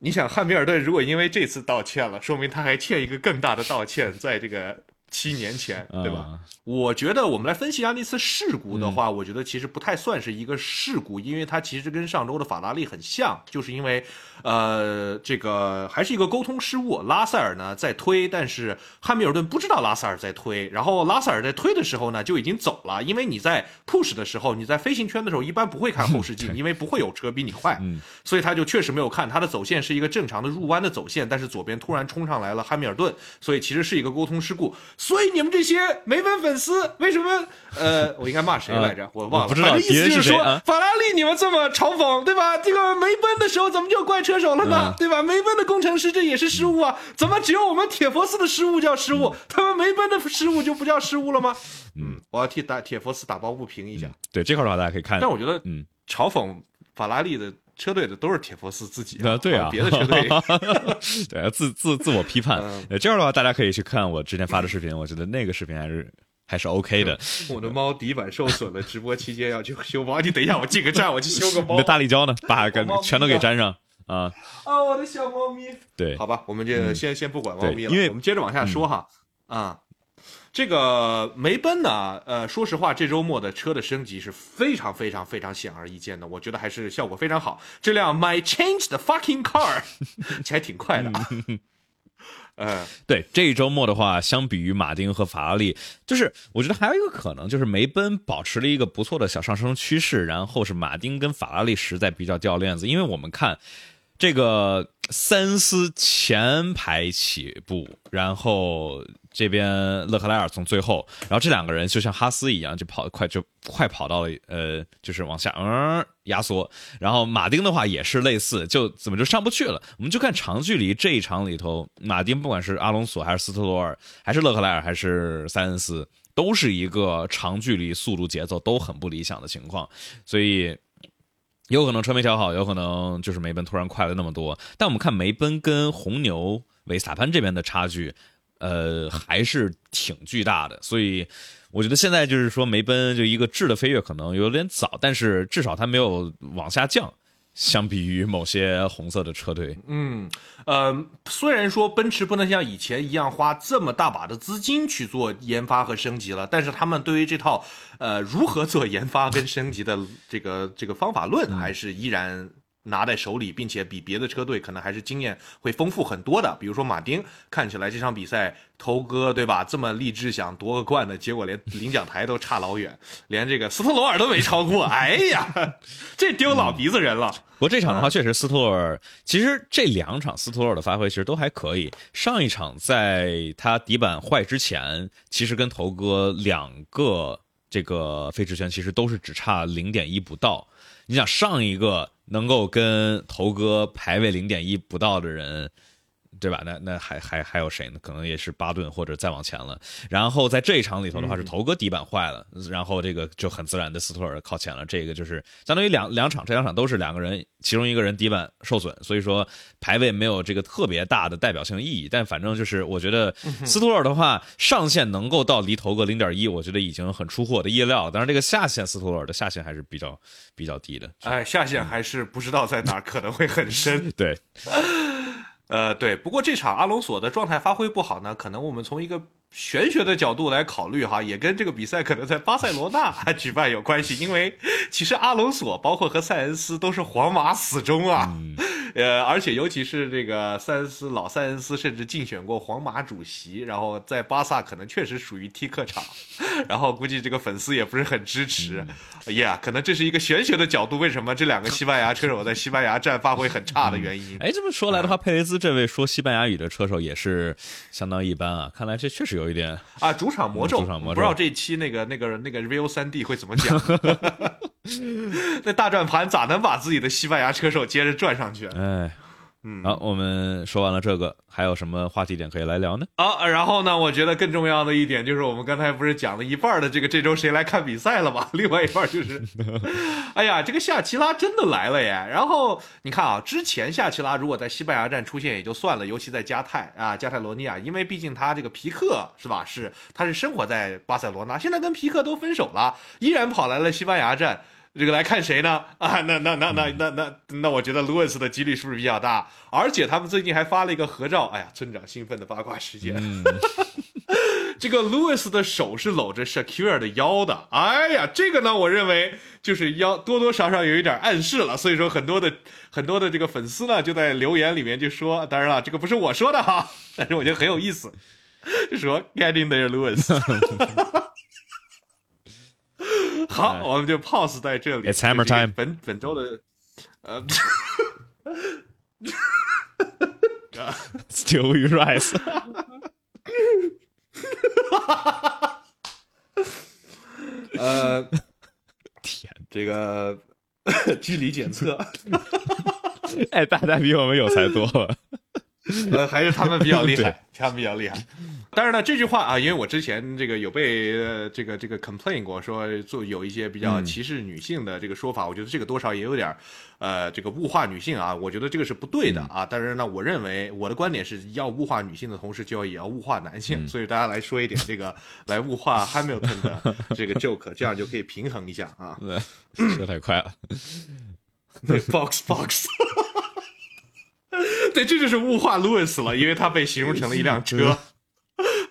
你想汉密尔顿如果因为这次道歉了，说明他还欠一个更大的道歉，在这个。七年前，对吧？我觉得我们来分析一下那次事故的话，我觉得其实不太算是一个事故，因为它其实跟上周的法拉利很像，就是因为，呃，这个还是一个沟通失误。拉塞尔呢在推，但是汉密尔顿不知道拉塞尔在推，然后拉塞尔在推的时候呢就已经走了，因为你在 push 的时候，你在飞行圈的时候一般不会看后视镜，因为不会有车比你快，所以他就确实没有看，他的走线是一个正常的入弯的走线，但是左边突然冲上来了汉密尔顿，所以其实是一个沟通事故。所以你们这些梅奔粉丝为什么？呃，我应该骂谁来着？我忘了。不知道。意思就是说，法拉利你们这么嘲讽，对吧？这个梅奔的时候怎么就怪车手了呢？对吧？梅奔的工程师这也是失误啊？怎么只有我们铁佛斯的失误叫失误，他们梅奔的失误就不叫失误了吗？嗯，我要替打铁佛斯打抱不平一下。对这块的话，大家可以看。但我觉得，嗯，嘲讽法拉利的。车队的都是铁佛寺自己啊，对啊，别的车队，对，自自自我批判。这样的话，大家可以去看我之前发的视频，我觉得那个视频还是还是 OK 的。我的猫底板受损了，直播期间要去修猫。你等一下，我进个站，我去修个猫。你的大力胶呢？把个全都给粘上啊！啊，我的小猫咪。对，好吧，我们就先先不管猫咪了，因为我们接着往下说哈啊。这个梅奔呢，呃，说实话，这周末的车的升级是非常非常非常显而易见的，我觉得还是效果非常好。这辆 My Change 的 Fucking Car，还挺快的。呃，对，这一周末的话，相比于马丁和法拉利，就是我觉得还有一个可能，就是梅奔保持了一个不错的小上升趋势，然后是马丁跟法拉利实在比较掉链子，因为我们看。这个塞恩斯前排起步，然后这边勒克莱尔从最后，然后这两个人就像哈斯一样，就跑快就快跑到了呃，就是往下嗯压缩。然后马丁的话也是类似，就怎么就上不去了？我们就看长距离这一场里头，马丁不管是阿隆索还是斯特罗尔，还是勒克莱尔还是塞恩斯，都是一个长距离速度节奏都很不理想的情况，所以。有可能车没调好，有可能就是梅奔突然快了那么多。但我们看梅奔跟红牛维斯塔潘这边的差距，呃，还是挺巨大的。所以我觉得现在就是说梅奔就一个质的飞跃可能有点早，但是至少它没有往下降。相比于某些红色的车队，嗯，呃，虽然说奔驰不能像以前一样花这么大把的资金去做研发和升级了，但是他们对于这套呃如何做研发跟升级的这个这个方法论，还是依然。拿在手里，并且比别的车队可能还是经验会丰富很多的。比如说马丁，看起来这场比赛头哥对吧？这么励志想夺个冠的结果，连领奖台都差老远，连这个斯特罗尔都没超过。哎呀，这丢老鼻子人了。不过这场的话，确实斯特罗尔，其实这两场斯特罗尔的发挥其实都还可以。上一场在他底板坏之前，其实跟头哥两个这个飞驰圈其实都是只差零点一不到。你想上一个。能够跟头哥排位零点一不到的人。对吧？那那还还还有谁呢？可能也是巴顿或者再往前了。然后在这一场里头的话，是头哥底板坏了，然后这个就很自然的斯托尔靠前了。这个就是相当于两两场，这两场都是两个人，其中一个人底板受损，所以说排位没有这个特别大的代表性意义。但反正就是我觉得斯托尔的话上限能够到离头哥零点一，我觉得已经很出乎我的意料。但是这个下限斯托尔的下限还是比较比较低的。哎，下限还是不知道在哪，可能会很深。对。呃，对，不过这场阿隆索的状态发挥不好呢，可能我们从一个玄学的角度来考虑哈，也跟这个比赛可能在巴塞罗那举办有关系，因为其实阿隆索包括和塞恩斯都是皇马死忠啊。呃，而且尤其是这个塞恩斯，老塞恩斯甚至竞选过皇马主席，然后在巴萨可能确实属于踢客场，然后估计这个粉丝也不是很支持。哎呀，可能这是一个玄学的角度，为什么这两个西班牙车手在西班牙站发挥很差的原因？哎，这么说来的话，佩雷兹这位说西班牙语的车手也是相当一般啊，看来这确实有一点啊，主场魔咒，主场魔咒，不知道这一期那个那个那个 Real 三 D 会怎么讲？那大转盘咋能把自己的西班牙车手接着转上去？哎，嗯，好，我们说完了这个，还有什么话题点可以来聊呢？啊，然后呢，我觉得更重要的一点就是，我们刚才不是讲了一半的这个这周谁来看比赛了吗？另外一半就是，哎呀，这个夏奇拉真的来了耶！然后你看啊，之前夏奇拉如果在西班牙站出现也就算了，尤其在加泰啊，加泰罗尼亚，因为毕竟他这个皮克是吧？是他是生活在巴塞罗那，现在跟皮克都分手了，依然跑来了西班牙站。这个来看谁呢？啊，那那那那那那那，我觉得 Lewis 的几率是不是比较大？而且他们最近还发了一个合照。哎呀，村长兴奋的八卦时间。这个 Lewis 的手是搂着 Shakira 的腰的。哎呀，这个呢，我认为就是腰多多少少有一点暗示了。所以说，很多的很多的这个粉丝呢，就在留言里面就说，当然了，这个不是我说的哈，但是我觉得很有意思，就说 Getting there, Louis。好，我们就 pause 在这里。It's hammer time。本本周的，呃，Still we rise。呃，天，这个距离检测，哎，大家比我们有才多了。呃，还是他们比较厉害，他们比较厉害。但是呢，这句话啊，因为我之前这个有被呃这个这个 complain 过，说做有一些比较歧视女性的这个说法，我觉得这个多少也有点呃，这个物化女性啊，我觉得这个是不对的啊。但是呢，我认为我的观点是要物化女性的同时，就要也要物化男性，所以大家来说一点这个来物化 Hamilton 的这个 joke，这样就可以平衡一下啊。说太快了，对，box box。对，这就是物化 Louis 了，因为他被形容成了一辆车。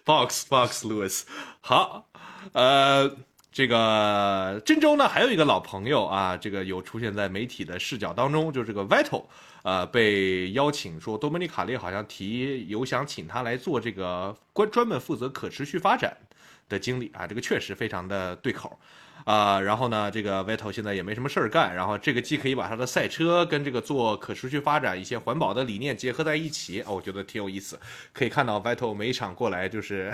Box Box Louis，好，呃，这个郑州呢还有一个老朋友啊，这个有出现在媒体的视角当中，就是这个 Vital，呃，被邀请说多米尼卡利好像提有想请他来做这个关专门负责可持续发展的经理啊，这个确实非常的对口。啊，然后呢，这个 Vettel 现在也没什么事儿干，然后这个既可以把他的赛车跟这个做可持续发展一些环保的理念结合在一起，哦，我觉得挺有意思。可以看到 Vettel 每一场过来就是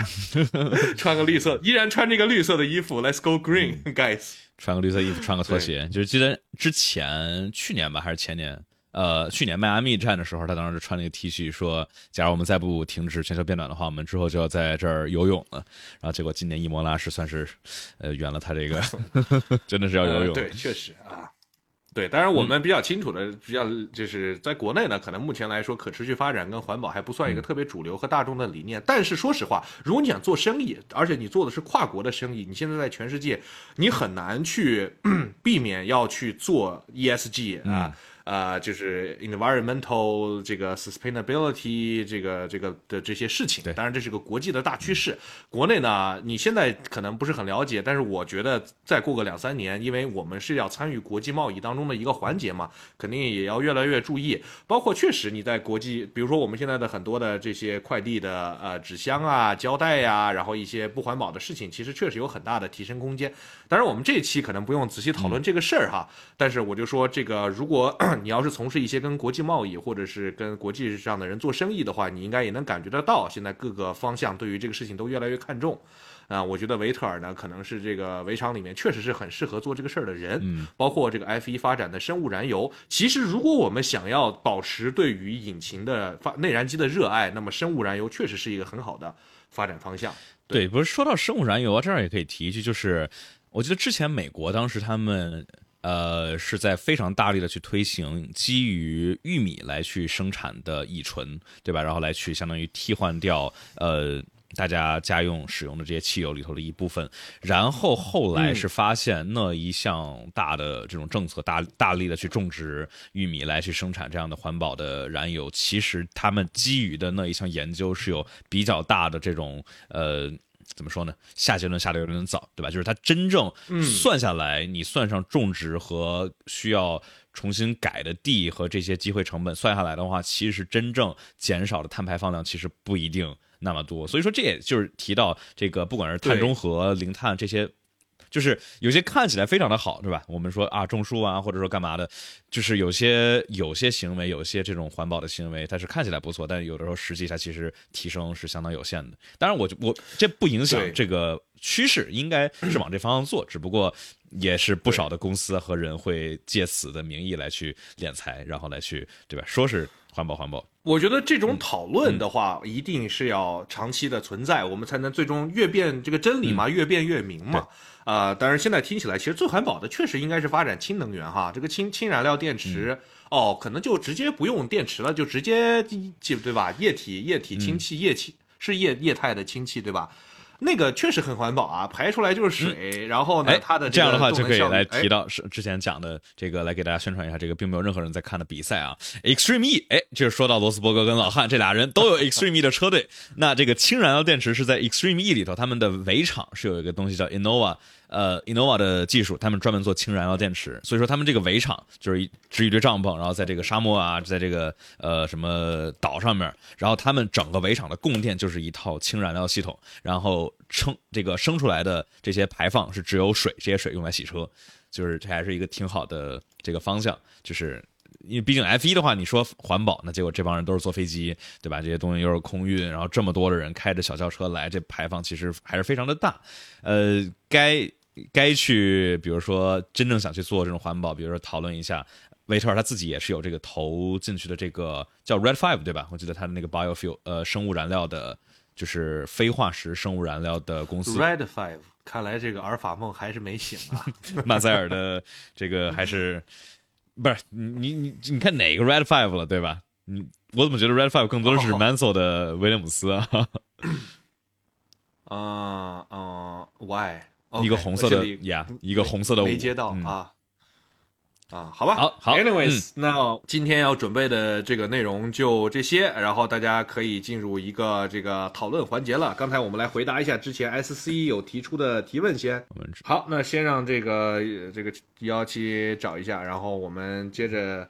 穿个绿色，依然穿这个绿色的衣服，Let's go green, guys。穿个绿色衣服，穿个拖鞋，就是记得之前去年吧，还是前年？呃，去年迈阿密站的时候，他当时穿了一个 T 恤，说：“假如我们再不停止全球变暖的话，我们之后就要在这儿游泳了。”然后结果今年伊莫拉是算是，呃，圆了他这个，真的是要游泳。对，确实啊，对。当然，我们比较清楚的，比较就是在国内呢，可能目前来说，可持续发展跟环保还不算一个特别主流和大众的理念。但是说实话，如果你想做生意，而且你做的是跨国的生意，你现在在全世界，你很难去 避免要去做 ESG 啊。呃，就是 environmental 这个 sustainability 这个这个的这些事情，当然这是个国际的大趋势。国内呢，你现在可能不是很了解，但是我觉得再过个两三年，因为我们是要参与国际贸易当中的一个环节嘛，肯定也要越来越注意。包括确实你在国际，比如说我们现在的很多的这些快递的呃纸箱啊、胶带呀，然后一些不环保的事情，其实确实有很大的提升空间。当然，我们这一期可能不用仔细讨论这个事儿哈，但是我就说这个如果。你要是从事一些跟国际贸易或者是跟国际上的人做生意的话，你应该也能感觉得到，现在各个方向对于这个事情都越来越看重。啊，我觉得维特尔呢，可能是这个围场里面确实是很适合做这个事儿的人。嗯，包括这个 F 一发展的生物燃油，其实如果我们想要保持对于引擎的发内燃机的热爱，那么生物燃油确实是一个很好的发展方向。对，不是说到生物燃油啊，这儿也可以提一句，就是我记得之前美国当时他们。呃，是在非常大力的去推行基于玉米来去生产的乙醇，对吧？然后来去相当于替换掉呃大家家用使用的这些汽油里头的一部分。然后后来是发现那一项大的这种政策，大大力的去种植玉米来去生产这样的环保的燃油，其实他们基于的那一项研究是有比较大的这种呃。怎么说呢？下结论下的有点早，对吧？就是它真正算下来，你算上种植和需要重新改的地和这些机会成本算下来的话，其实真正减少的碳排放量其实不一定那么多。所以说，这也就是提到这个，不管是碳中和、零碳这些。就是有些看起来非常的好，对吧？我们说啊，种树啊，或者说干嘛的，就是有些有些行为，有些这种环保的行为，它是看起来不错，但有的时候实际它其实提升是相当有限的。当然，我我这不影响这个趋势，应该是往这方向做，只不过也是不少的公司和人会借此的名义来去敛财，然后来去对吧？说是环保环保。我觉得这种讨论的话，一定是要长期的存在，我们才能最终越变这个真理嘛，越变越明嘛。啊，当然现在听起来，其实最环保的确实应该是发展氢能源哈，这个氢氢燃料电池哦，可能就直接不用电池了，就直接就对吧？液体液体氢气液气是液液态的氢气对吧？那个确实很环保啊，排出来就是水。然后呢，它的这样的话就可以来提到是之前讲的这个，来给大家宣传一下这个，并没有任何人在看的比赛啊。Extreme E，哎，就是说到罗斯伯格跟老汉这俩人都有 Extreme E 的车队。那这个氢燃料电池是在 Extreme E 里头，他们的围场是有一个东西叫 Innova。呃，Innova 的技术，他们专门做氢燃料电池，所以说他们这个围场就是支一堆帐篷，然后在这个沙漠啊，在这个呃什么岛上面，然后他们整个围场的供电就是一套氢燃料系统，然后称这个生出来的这些排放是只有水，这些水用来洗车，就是这还是一个挺好的这个方向，就是。因为毕竟 F 一的话，你说环保，那结果这帮人都是坐飞机，对吧？这些东西又是空运，然后这么多的人开着小轿车来，这排放其实还是非常的大。呃，该该去，比如说真正想去做这种环保，比如说讨论一下，维特尔他自己也是有这个投进去的这个叫 Red Five，对吧？我记得他的那个 biofuel，呃，生物燃料的，就是非化石生物燃料的公司。Red Five，看来这个阿尔法梦还是没醒啊。马塞尔的这个还是。不是你你你你看哪个 Red Five 了对吧？你我怎么觉得 Red Five 更多的是 Mansell 的威廉姆斯啊？啊啊，Why？一个红色的呀，一个红色的没接到啊。啊，好吧，好，好，anyways，那今天要准备的这个内容就这些，然后大家可以进入一个这个讨论环节了。刚才我们来回答一下之前 SC 有提出的提问先。好，那先让这个这个幺七找一下，然后我们接着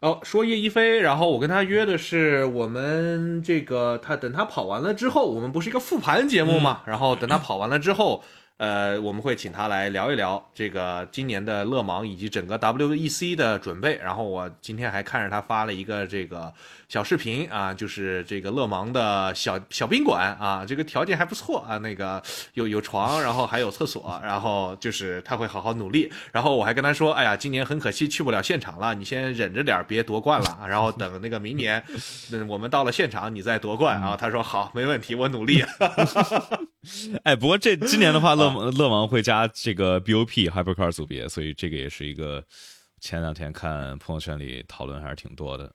哦说叶一飞，然后我跟他约的是我们这个他等他跑完了之后，我们不是一个复盘节目嘛，然后等他跑完了之后。呃，我们会请他来聊一聊这个今年的勒芒以及整个 WEC 的准备。然后我今天还看着他发了一个这个小视频啊，就是这个勒芒的小小宾馆啊，这个条件还不错啊，那个有有床，然后还有厕所，然后就是他会好好努力。然后我还跟他说，哎呀，今年很可惜去不了现场了，你先忍着点，别夺冠了。然后等那个明年，嗯，我们到了现场，你再夺冠啊。他说好，没问题，我努力。哎，不过这今年的话，乐乐芒会加这个 BOP Hypercar 组别，所以这个也是一个前两天看朋友圈里讨论还是挺多的。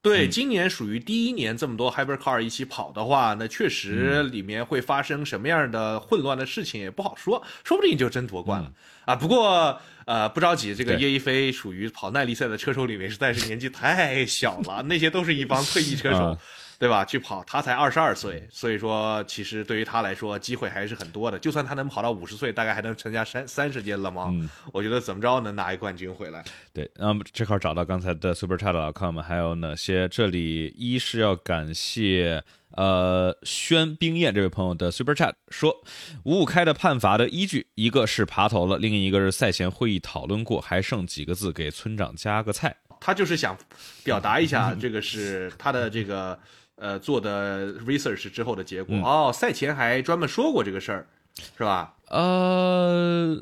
对，今年属于第一年这么多 Hypercar 一起跑的话，那确实里面会发生什么样的混乱的事情也不好说，说不定就真夺冠了。啊。不过呃，不着急，这个叶一飞属于跑耐力赛的车手里面实在是年纪太小了，那些都是一帮退役车手。对吧？去跑，他才二十二岁，所以说其实对于他来说，机会还是很多的。就算他能跑到五十岁，大概还能参加三三十届勒芒。我觉得怎么着能拿一冠军回来。对，那么这块找到刚才的 Super Chat.com 还有哪些？这里一是要感谢呃宣冰燕这位朋友的 Super Chat，说五五开的判罚的依据，一个是爬头了，另一个是赛前会议讨论过，还剩几个字给村长加个菜。他就是想表达一下，这个是他的这个。呃，做的 research 之后的结果哦，赛前还专门说过这个事儿，是吧？呃，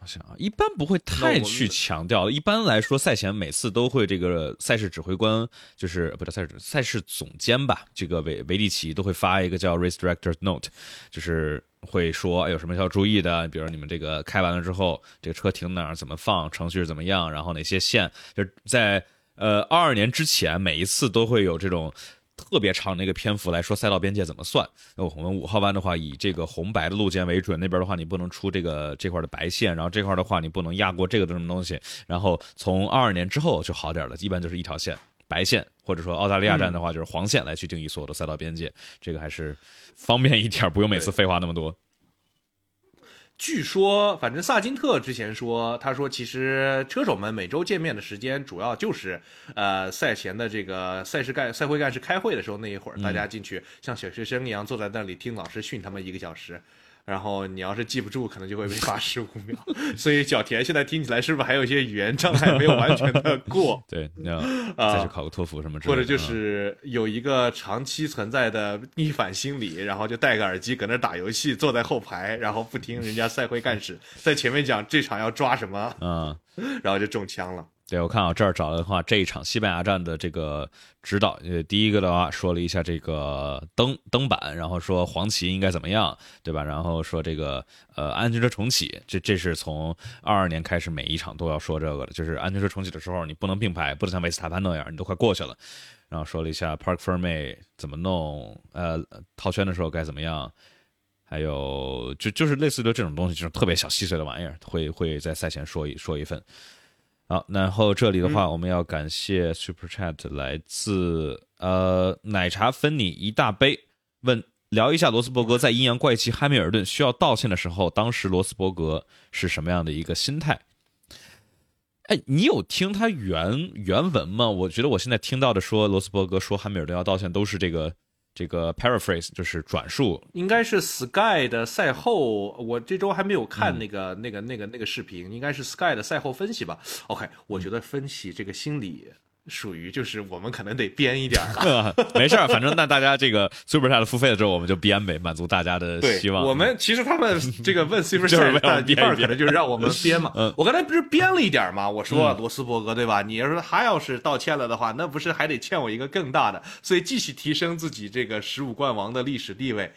我想啊，一般不会太去强调。一般来说，赛前每次都会这个赛事指挥官，就是不是赛事赛事总监吧？这个维维利奇都会发一个叫 race director note，就是会说有什么要注意的，比如你们这个开完了之后，这个车停哪儿，怎么放，程序是怎么样，然后哪些线，就是在呃二二年之前，每一次都会有这种。特别长那个篇幅来说赛道边界怎么算？那我们五号弯的话，以这个红白的路肩为准，那边的话你不能出这个这块的白线，然后这块的话你不能压过这个什么东西。然后从二二年之后就好点了，一般就是一条线白线，或者说澳大利亚站的话就是黄线来去定义所有的赛道边界，这个还是方便一点，不用每次废话那么多。据说，反正萨金特之前说，他说其实车手们每周见面的时间主要就是，呃，赛前的这个赛事干赛会干事开会的时候那一会儿，大家进去像小学生一样坐在那里听老师训他们一个小时。然后你要是记不住，可能就会被罚十五秒。所以小田现在听起来是不是还有一些语言障碍没有完全的过？对，你要再去考个托福什么之类的。或者就是有一个长期存在的逆反心理，然后就戴个耳机搁那打游戏，坐在后排，然后不听人家赛会干事在前面讲这场要抓什么，嗯，然后就中枪了。对，我看啊，这儿找的话，这一场西班牙站的这个指导，呃，第一个的话说了一下这个灯灯板，然后说黄旗应该怎么样，对吧？然后说这个呃安全车重启，这这是从二二年开始每一场都要说这个的，就是安全车重启的时候你不能并排，不能像维斯塔潘那样，你都快过去了。然后说了一下 Park Ferme 怎么弄，呃，套圈的时候该怎么样，还有就就是类似的这种东西，就是特别小细碎的玩意儿，会会在赛前说一说一份。好，然后这里的话，我们要感谢 Super Chat 来自呃奶茶分你一大杯，问聊一下罗斯伯格在阴阳怪气汉密尔顿需要道歉的时候，当时罗斯伯格是什么样的一个心态？哎，你有听他原原文吗？我觉得我现在听到的说罗斯伯格说汉密尔顿要道歉，都是这个。这个 paraphrase 就是转述，应该是 Sky 的赛后，我这周还没有看那个那个那个那个视频，应该是 Sky 的赛后分析吧。OK，我觉得分析这个心理。属于就是我们可能得编一点儿，没事儿，反正那大家这个 Super Chat 付费了之后，我们就编呗，满足大家的希望。我们其实他们这个问 Super Chat 一半可能就是让我们 编嘛。我刚才不是编了一点嘛？我说罗斯伯格对吧？你要说他要是道歉了的话，那不是还得欠我一个更大的？所以继续提升自己这个十五冠王的历史地位。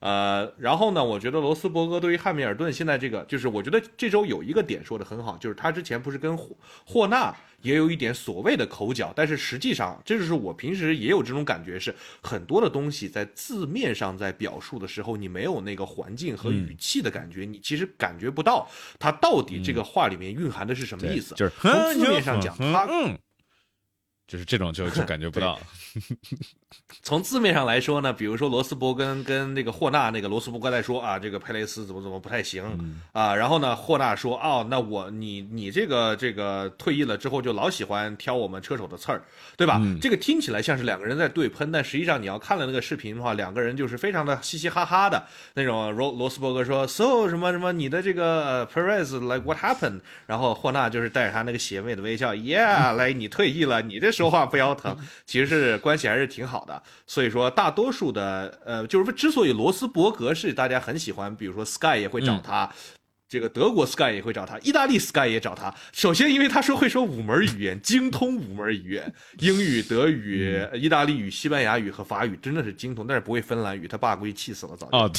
呃，然后呢，我觉得罗斯伯格对于汉密尔顿现在这个，就是我觉得这周有一个点说的很好，就是他之前不是跟霍霍纳也有一点所谓的口角，但是实际上，这就是我平时也有这种感觉，是很多的东西在字面上在表述的时候，你没有那个环境和语气的感觉，你其实感觉不到他到底这个话里面蕴含的是什么意思。就是从字面上讲，他。就是这种就就感觉不到。从字面上来说呢，比如说罗斯伯根跟那个霍纳，那个罗斯伯格在说啊，这个佩雷斯怎么怎么不太行、啊，然后呢，霍纳说哦，那我你你这个这个退役了之后就老喜欢挑我们车手的刺儿，对吧？这个听起来像是两个人在对喷，但实际上你要看了那个视频的话，两个人就是非常的嘻嘻哈哈的那种。罗罗斯伯格说 so 什么什么你的这个呃 Perez like what happened，然后霍纳就是带着他那个邪魅的微笑，yeah，来你退役了，你这说话不腰疼，其实是关系还是挺好的。所以说，大多数的呃，就是之所以罗斯伯格是大家很喜欢，比如说 Sky 也会找他，这个德国 Sky 也会找他，意大利 Sky 也找他。首先，因为他说会说五门语言，精通五门语言，英语、德语、意大利语、西班牙语和法语，真的是精通，但是不会芬兰语。他爸估计气死了，早就。哦，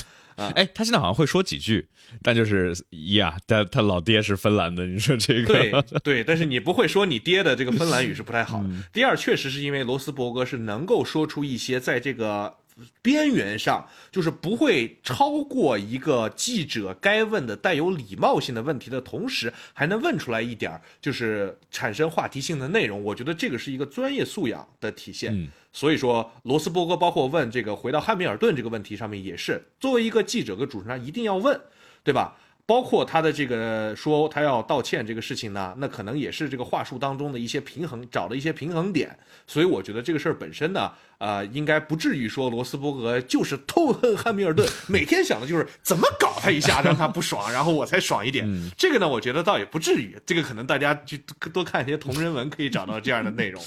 哎，他现在好像会说几句，但就是呀，他他老爹是芬兰的，你说这个。对 对，但是你不会说你爹的这个芬兰语是不太好。第二，确实是因为罗斯伯格是能够说出一些在这个边缘上，就是不会超过一个记者该问的带有礼貌性的问题的同时，还能问出来一点儿就是产生话题性的内容。我觉得这个是一个专业素养的体现。所以说，罗斯伯格包括问这个回到汉密尔顿这个问题上面，也是作为一个记者跟主持人一定要问，对吧？包括他的这个说他要道歉这个事情呢，那可能也是这个话术当中的一些平衡，找了一些平衡点。所以我觉得这个事儿本身呢，呃，应该不至于说罗斯伯格就是痛恨汉密尔顿，每天想的就是怎么搞他一下让他不爽，然后我才爽一点。这个呢，我觉得倒也不至于。这个可能大家去多看一些同人文，可以找到这样的内容。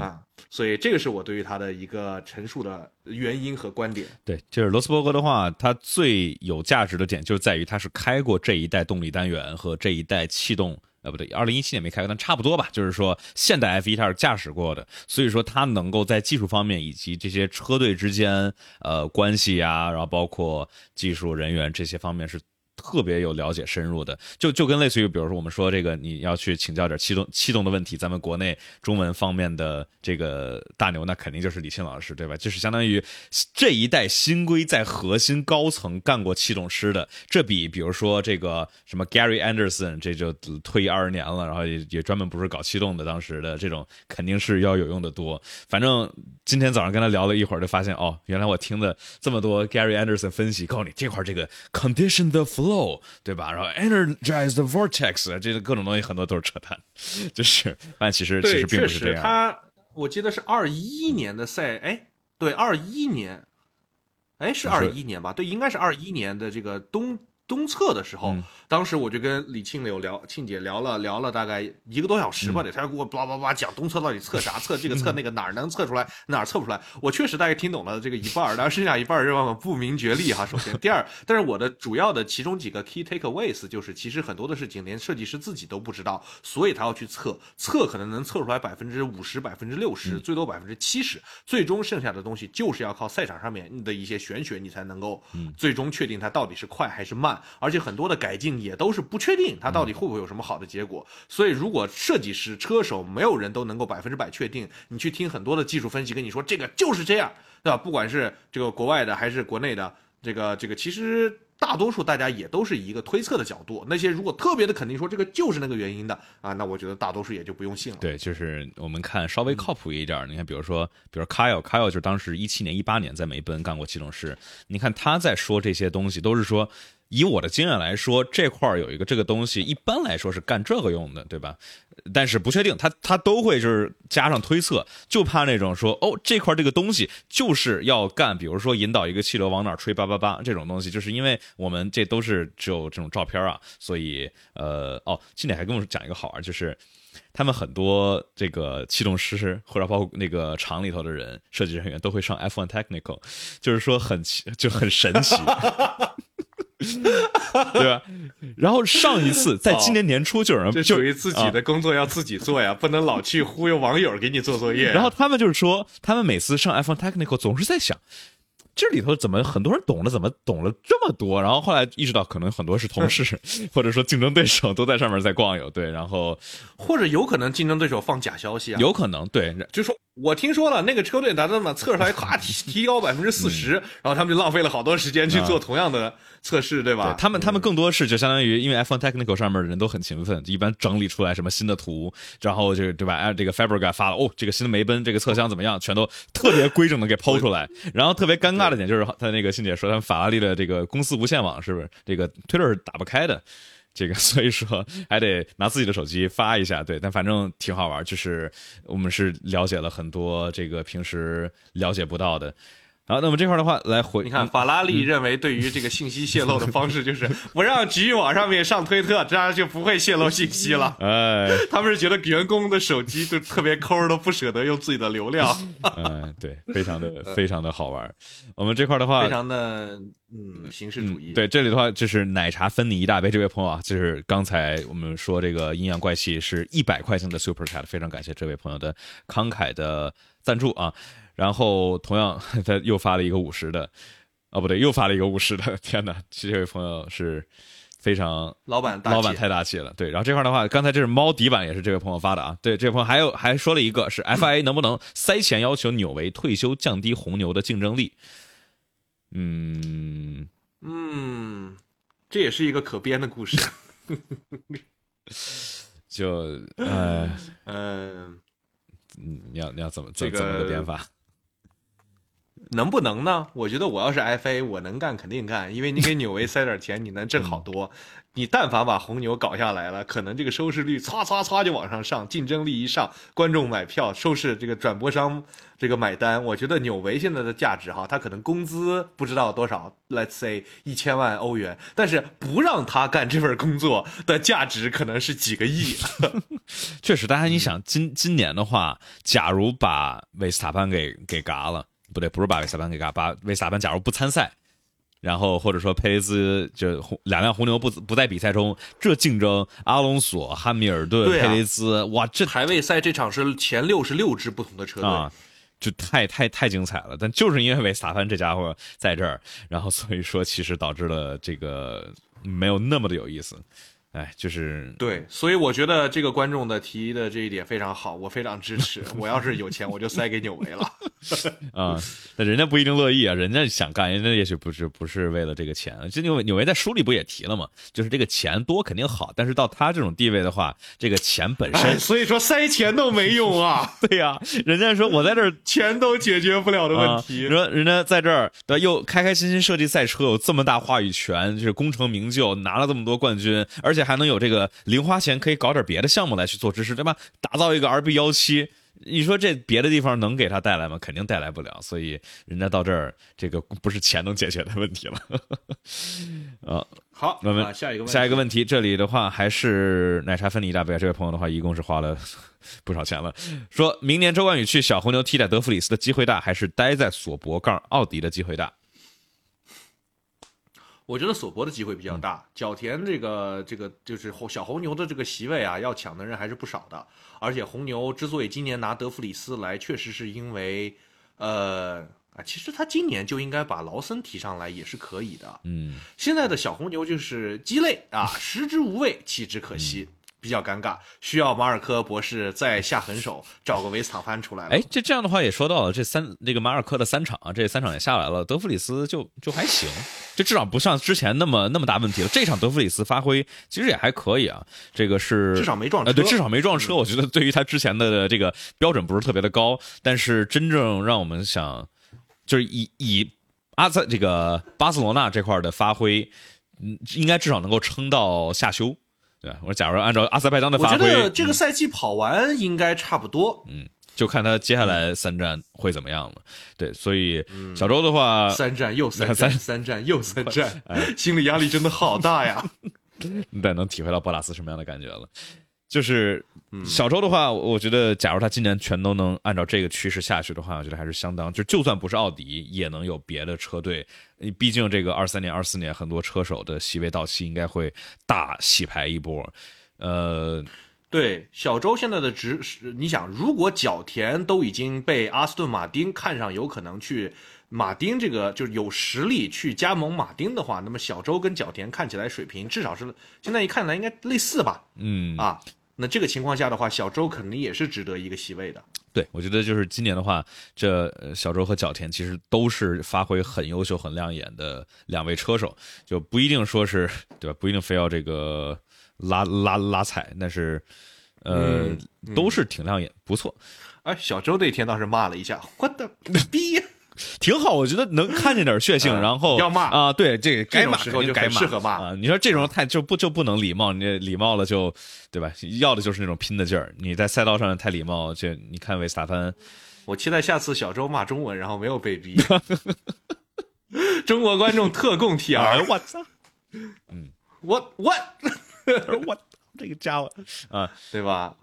啊，所以这个是我对于他的一个陈述的原因和观点。对，就是罗斯伯格的话，他最有价值的点就在于他是开过这一代动力单元和这一代气动，呃，不对，二零一七年没开过，但差不多吧。就是说，现代 F 一他是驾驶过的，所以说他能够在技术方面以及这些车队之间呃关系呀，然后包括技术人员这些方面是。特别有了解深入的，就就跟类似于，比如说我们说这个，你要去请教点气动气动的问题，咱们国内中文方面的这个大牛，那肯定就是李沁老师，对吧？就是相当于这一代新规在核心高层干过气动师的，这比比如说这个什么 Gary Anderson，这就退役二十年了，然后也也专门不是搞气动的，当时的这种肯定是要有用的多。反正今天早上跟他聊了一会儿，就发现哦，原来我听的这么多 Gary Anderson 分析，告诉你这块这个 condition the flow，对吧？然后 energize the vortex，这个各种东西很多都是扯淡，就是但其实其实并不是这样。他我记得是二一年的赛，哎，对，二一年，哎，是二一年吧？对，应该是二一年的这个冬东侧的时候，当时我就跟李庆柳聊，庆姐聊了聊了大概一个多小时吧，得，他给我叭叭叭讲东侧到底测啥，测这个测那个哪儿能测出来，哪儿测不出来。我确实大概听懂了这个一半儿，然后剩下一半儿让我不明觉厉哈。首先，第二，但是我的主要的其中几个 key takeaways 就是其实很多的事情连设计师自己都不知道，所以他要去测，测可能能测出来百分之五十、百分之六十，最多百分之七十，最终剩下的东西就是要靠赛场上面的一些玄学，你才能够最终确定它到底是快还是慢。而且很多的改进也都是不确定，它到底会不会有什么好的结果。所以，如果设计师、车手没有人都能够百分之百确定，你去听很多的技术分析，跟你说这个就是这样，对吧？不管是这个国外的还是国内的，这个这个其实大多数大家也都是以一个推测的角度。那些如果特别的肯定说这个就是那个原因的啊，那我觉得大多数也就不用信了。对，就是我们看稍微靠谱一点，你看，比如说，比如 Kyle，Kyle 就是当时一七年、一八年在梅奔干过气动师，你看他在说这些东西，都是说。以我的经验来说，这块儿有一个这个东西，一般来说是干这个用的，对吧？但是不确定，他他都会就是加上推测，就怕那种说哦，这块这个东西就是要干，比如说引导一个气流往哪吹叭叭叭这种东西，就是因为我们这都是只有这种照片啊，所以呃哦，庆典还跟我讲一个好玩，就是他们很多这个气动师或者包括那个厂里头的人、设计人员都会上 F1 Technical，就是说很奇就很神奇。对吧？然后上一次在今年年初就有人就属于自己的工作要自己做呀，不能老去忽悠网友给你做作业。然后他们就是说，他们每次上 iPhone Technical 总是在想，这里头怎么很多人懂了，怎么懂了这么多？然后后来意识到，可能很多是同事 或者说竞争对手都在上面在逛悠。对，然后或者有可能竞争对手放假消息啊，有可能对，就说我听说了，那个车队咱们把测出来，咔提提高百分之四十，嗯然后他们就浪费了好多时间去做同样的测试，对吧？对他们，他们更多是就相当于，因为 iPhone Technical 上面的人都很勤奋，一般整理出来什么新的图，然后就对吧？哎，这个 Fabrica 发了，哦，这个新的梅奔这个侧箱怎么样？全都特别规整的给抛出来。然后特别尴尬的点就是，他那个信姐说，他们法拉利的这个公司无线网是不是这个 Twitter 是打不开的？这个 所以说还得拿自己的手机发一下，对，但反正挺好玩，就是我们是了解了很多这个平时了解不到的。好，那么这块的话来回，你看，法拉利认为对于这个信息泄露的方式就是 不让局域网上面上推特，这样就不会泄露信息了。哎，他们是觉得员工的手机就特别抠，都不舍得用自己的流量，嗯，对，非常的非常的好玩。我们这块的话，非常的嗯形式主义。对，这里的话就是奶茶分你一大杯，这位朋友啊，就是刚才我们说这个阴阳怪气是一百块钱的 Super Chat，非常感谢这位朋友的慷慨的赞助啊。然后同样他又发了一个五十的，哦不对，又发了一个五十的，天哪，这位朋友是非常老板大气老板太大气了。对，然后这块的话，刚才这是猫底板，也是这位朋友发的啊。对，这位朋友还有还说了一个是 FIA 能不能塞钱要求纽维退休，降低红牛的竞争力。嗯，嗯，这也是一个可编的故事。就呃，嗯，嗯你要你要怎么这个怎怎么个编法？能不能呢？我觉得我要是 FA，我能干肯定干，因为你给纽维塞点钱，你能挣好多。你但凡把红牛搞下来了，可能这个收视率唰唰唰就往上上，竞争力一上，观众买票，收视这个转播商这个买单。我觉得纽维现在的价值哈，他可能工资不知道多少，Let's say 一千万欧元，但是不让他干这份工作的价值可能是几个亿。确实，大家你想今今年的话，假如把维斯塔潘给给嘎了，不对，不是把维斯塔潘给嘎，把维斯塔潘假如不参赛，然后或者说佩雷兹就两辆红牛不不在比赛中，这竞争阿隆索、汉密尔顿、啊佩雷兹，哇，这排位赛这场是前六十六支不同的车队。啊，就太太太精彩了。但就是因为维斯塔潘这家伙在这儿，然后所以说其实导致了这个没有那么的有意思。哎，就是对，所以我觉得这个观众的提的这一点非常好，我非常支持。我要是有钱，我就塞给纽维了。啊，那人家不一定乐意啊，人家想干，人家也许不是不是为了这个钱。这纽维纽维在书里不也提了吗？就是这个钱多肯定好，但是到他这种地位的话，这个钱本哎，身，所以说塞钱都没用啊，对呀、人家说我在这儿 钱都解决不了的问题。啊、说人家在这儿对又开开心心设计赛车，有这么大话语权，就是功成名就，拿了这么多冠军，而且还能有这个零花钱可以搞点别的项目来去做支持，对吧？打造一个 RB 幺七。你说这别的地方能给他带来吗？肯定带来不了，所以人家到这儿，这个不是钱能解决的问题了。啊，好，我们啊下一个问下一个问题，这里的话还是奶茶分你一大杯。这位朋友的话，一共是花了不少钱了。说明年周冠宇去小红牛替代德弗里斯的机会大，还是待在索博杠奥迪的机会大？我觉得索博的机会比较嗯大，角田这个这个就是红小红牛的这个席位啊，要抢的人还是不少的。而且红牛之所以今年拿德弗里斯来，确实是因为，呃啊，其实他今年就应该把劳森提上来也是可以的。嗯，现在的小红牛就是鸡肋啊，食之无味，弃之可嗯惜，比较尴尬，需要马尔科博士再下狠手，找个维斯塔潘出来了。哎，这这样的话也说到了这三那个马尔科的三场啊，这三场也下来了，德弗里斯就就还行，就至少不像之前那么那么大问题了。这场德弗里斯发挥其实也还可以啊，这个是至少没撞车，呃，对，至少没撞车。我觉得对于他之前的这个标准不是特别的高，但是真正让我们想，就是以以阿塞这个巴塞罗那这块的发挥，嗯，应该至少能够撑到下休。对吧？我说，假如按照阿塞拜疆的发挥我觉，得这个赛季跑完应该差不多。嗯，就看他接下来三战会怎么样了。对，所以小周的话，三战又三 三战，三战又三战，哎心理压力真的好大呀！你得能体会到博拉斯什么样的感觉了。就是小周的话，我觉得假如他今年全都能按照这个趋势下去的话，我觉得还是相当，就就算不是奥迪，也能有别的车队。毕竟这个二三年、二四年很多车手的席位到期，应该会大洗牌一波。呃，对，小周现在的值是，你想，如果角田都已经被阿斯顿马丁看上，有可能去马丁这个就是有实力去加盟马丁的话，那么小周跟角田看起来水平至少是现在一看来应该类似吧？嗯，啊，那这个情况下的话，小周肯定也是值得一个席位的。对，我觉得就是今年的话，这呃小周和角田其实都是发挥很优秀、很亮眼的两位车手，就不一定说是对吧？不一定非要这个拉拉拉踩，但是呃、嗯都是挺亮眼，不错，哎，小周那天倒是骂了一下，我的逼！挺好。我觉得能看见点血性，嗯然后要骂啊，对，这个该骂这种时候就该骂适合骂啊。你说这种太就不就不能礼貌，你这礼貌了就对吧？要的就是那种拼的劲儿。你在赛道上太礼貌，这你看维斯塔潘。我期待下次小周骂中文，然后没有被逼。中国观众特供 T 哎 R，我操！嗯我我，我这个家伙啊对吧？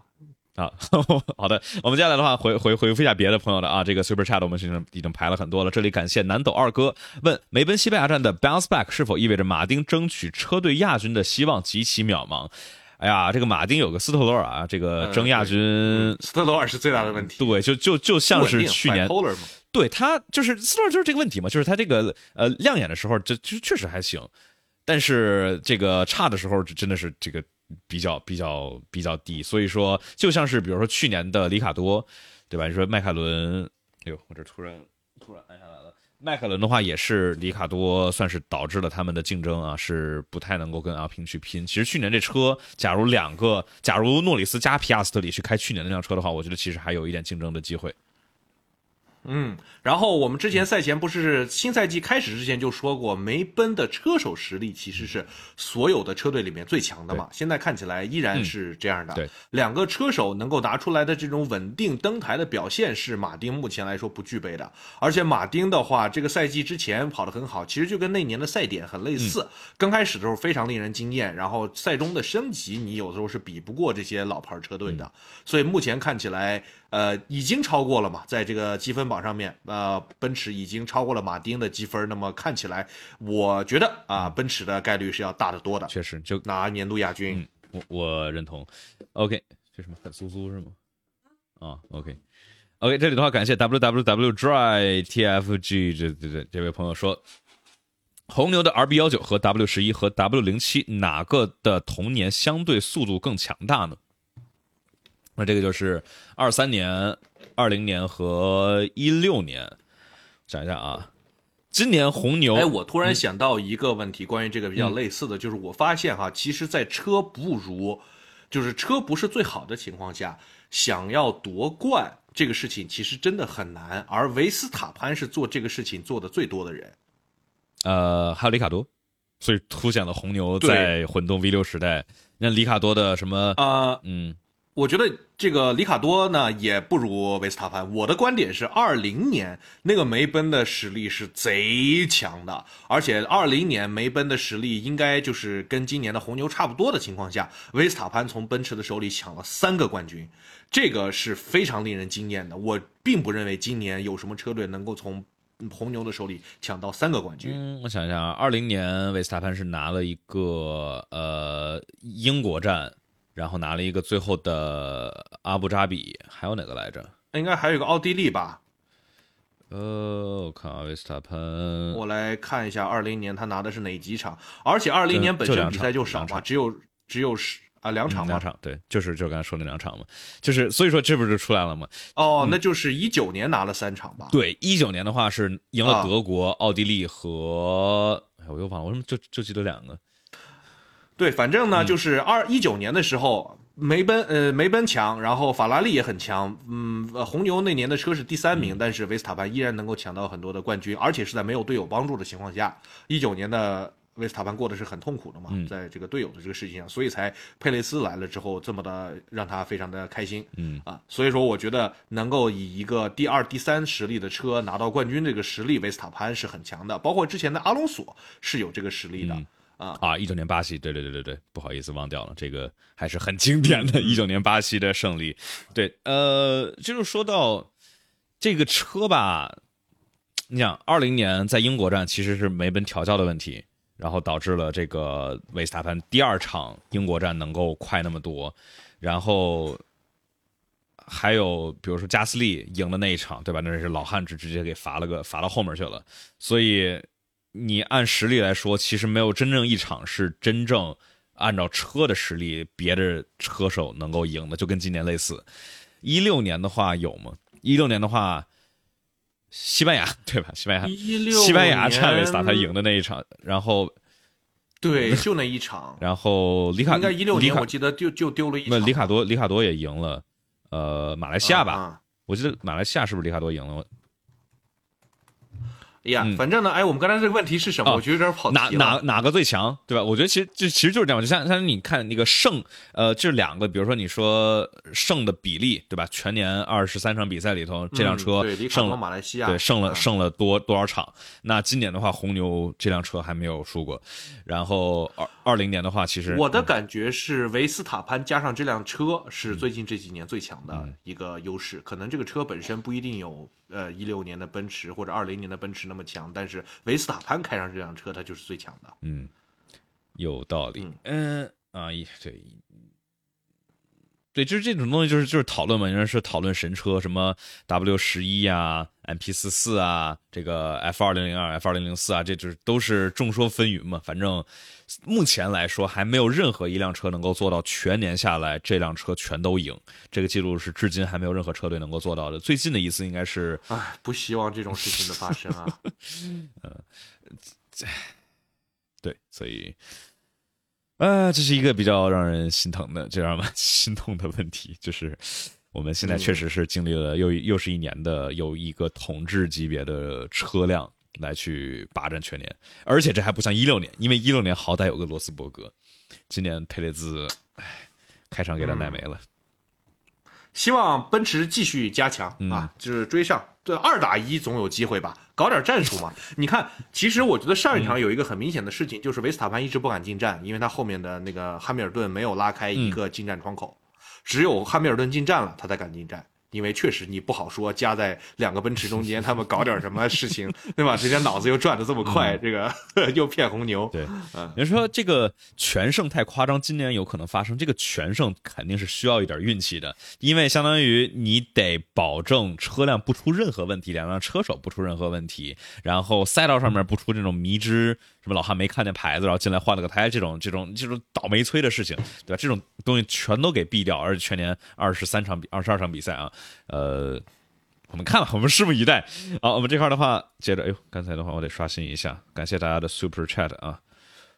啊，好的，我们接下来的话回回回复一下别的朋友的啊，这个 Super Chat 我们已经已经排了很多了，这里感谢南斗二哥问梅奔西班牙站的 bounce back 是否意味着马丁争取车队亚军的希望极其渺茫？哎呀，这个马丁有个斯特罗尔啊，这个嗯争亚军，斯特罗尔是最大的问题，对，就就就像是去年，对他就是斯特罗尔就是这个问题嘛，就是他这个呃亮眼的时候，这就确实还行，但是这个差的时候，真的是这个比较比较比较低。所以说，就像是比如说去年的里卡多，对吧？你说迈凯伦，哎呦，我这突然突然按下来了。迈凯伦的话，也是里卡多算是导致了他们的竞争啊，是不太能够跟阿平去拼。其实去年这车，假如两个，假如诺里斯加皮亚斯特里去开去年那辆车的话，我觉得其实还有一点竞争的机会。嗯，然后我们之前赛前不是新赛季开始之前就说过，梅奔的车手实力其实是所有的车队里面最强的嘛。现在看起来依然是这样的。嗯对，两个车手能够拿出来的这种稳定登台的表现是马丁目前来说不具备的。而且马丁的话，这个赛季之前跑得很好，其实就跟那年的赛点很类似。刚开始的时候非常令人惊艳，然后赛中的升级你有的时候是比不过这些老牌车队的。所以目前看起来，呃，已经超过了嘛，在这个积分榜上面，呃，奔驰已经超过了马丁的积分。那么看起来，我觉得啊，奔驰的概率是要大得多的，确实，就拿年度亚军。我我认同。OK，这什么很酥酥是吗？啊，OK。OK，这里的话，感谢 WWW Dry TFG 这这这这位朋友说，红牛的 RB 幺九和 W 十一和 W 零七哪个的童年相对速度更强大呢？那这个就是二三年、二零年和一六年。想一下啊，今年红牛，哎，我突然想到一个问题，关于这个比较类似的，就是我发现哈，其实，在车不如，就是车不是最好的情况下，想要夺冠这个事情其实真的很难，而维斯塔潘是做这个事情做的最多的人。呃，还有里卡多，所以凸显了红牛在混动 V 六时代，那里卡多的什么，呃，嗯，我觉得这个里卡多呢也不如维斯塔潘。我的观点是，二零年那个梅奔的实力是贼强的，而且二零年梅奔的实力应该就是跟今年的红牛差不多的情况下，维斯塔潘从奔驰的手里抢了三个冠军，这个是非常令人惊艳的。我并不认为今年有什么车队能够从红牛的手里抢到三个冠军。我想一下啊，二零年维斯塔潘是拿了一个呃英国站，然后拿了一个最后的阿布扎比，还有哪个来着？应该还有一个奥地利吧？呃，我看阿，维斯塔潘，我来看一下，二零年他拿的是哪几场？而且二零年本身比赛就少嘛，只有只有十啊两场嘛。嗯两场，对，就是就刚才说那两场嘛，就是所以说这不是就出来了吗？哦，那就是一九年拿了三场吧？对，一九年的话是赢了啊德国、奥地利和，哎，我又忘了，我怎么就就记得两个？对，反正嗯呢，就是二一九年的时候，梅奔呃梅奔强，然后法拉利也很强，嗯，呃红牛那年的车是第三嗯名，但是维斯塔潘依然能够抢到很多的冠军，而且是在没有队友帮助的情况下，一九年的。维斯塔潘过得是很痛苦的嘛，嗯在这个队友的这个事情上，所以才佩雷斯来了之后这么的让他非常的开心，嗯啊，所以说我觉得能够以一个第二、第三实力的车拿到冠军这个实力，维斯塔潘是很强的，包括之前的阿隆索是有这个实力的。嗯啊，一九年巴西，对对对对对，不好意思忘掉了，这个还是很经典的，一九年巴西的胜利。对，呃，就是说到这个车吧，你想，二零年在英国站其实是梅奔调教的问题，然后导致了这个维斯塔潘第二场英国站能够快那么多，然后还有比如说加斯利赢的那一场，对吧？那是老汉直直接给罚了个罚到后面去了，所以你按实力来说，其实没有真正一场是真正按照车的实力，别的车手能够赢的，就跟今年类似。一六年的话有吗？一六年的话，西班牙对吧？西班牙，西班牙站维斯塔潘赢的那一场，然后对，就那一场，然后里卡应该一六年，我记得就就丢了一场。里卡多，里卡多也赢了，呃，马来西亚吧？我记得马来西亚是不是里卡多赢了？哎呀，反正呢，哎，我们刚才这个问题是什么？我觉得有点跑题哪哪哪个最强，对吧？我觉得其实就其实就是这样，就像像你看那个胜，呃，这两个，比如说你说胜的比例，对吧？全年二十三场比赛里头，这辆车胜了马来西亚，对，胜了胜了多多少场？那今年的话，红牛这辆车还没有输过。然后二二零年的话，其实我的感觉是维斯塔潘加上这辆车是最近这几年最强的一个优势。可能这个车本身不一定有。呃，一六年的奔驰或者二零年的奔驰那么强，但是维斯塔潘开上这辆车，它就是最强的。嗯，有道理。嗯啊，对，对，就是这种东西，就是就是讨论嘛。有人说讨论神车，什么 W 十一啊。M P 四四啊，这个 F 二零零二、F 二零零四啊，这就是都是众说纷纭嘛。反正目前来说，还没有任何一辆车能够做到全年下来这辆车全都赢。这个记录是至今还没有任何车队能够做到的。最近的一次应该是……唉，不希望这种事情的发生啊。嗯，对，所以，呃，这是一个比较让人心疼的、这让人 心痛的问题，就是。我们现在确实是经历了又又是一年的有一个统治级别的车辆来去霸占全年，而且这还不像一六年，因为一六年好歹有个罗斯伯格，今年佩雷兹，唉，开场给他奶没了。希望奔驰继续加强啊，就是追上，对二打一总有机会吧，搞点战术嘛。你看，其实我觉得上一场有一个很明显的事情，就是维斯塔潘一直不敢进站，因为他后面的那个汉密尔顿没有拉开一个进站窗口。只有汉密尔顿进站了，他才敢进站，因为确实你不好说夹在两个奔驰中间，他们搞点什么事情，对吧？这家脑子又转的这么快，这个 又骗红牛。对，你说这个全胜太夸张，今年有可能发生。这个全胜肯定是需要一点运气的，因为相当于你得保证车辆不出任何问题，两辆车手不出任何问题，然后赛道上面不出这种迷之。什么老汉没看见牌子，然后进来换了个胎，这种这种这种倒霉催的事情，对吧？这种东西全都给毙掉，而且全年二十三场比二十二场比赛啊，呃，我们看了，我们拭目以待。好，我们这块的话，接着，哎呦，刚才的话我得刷新一下，感谢大家的 Super Chat 啊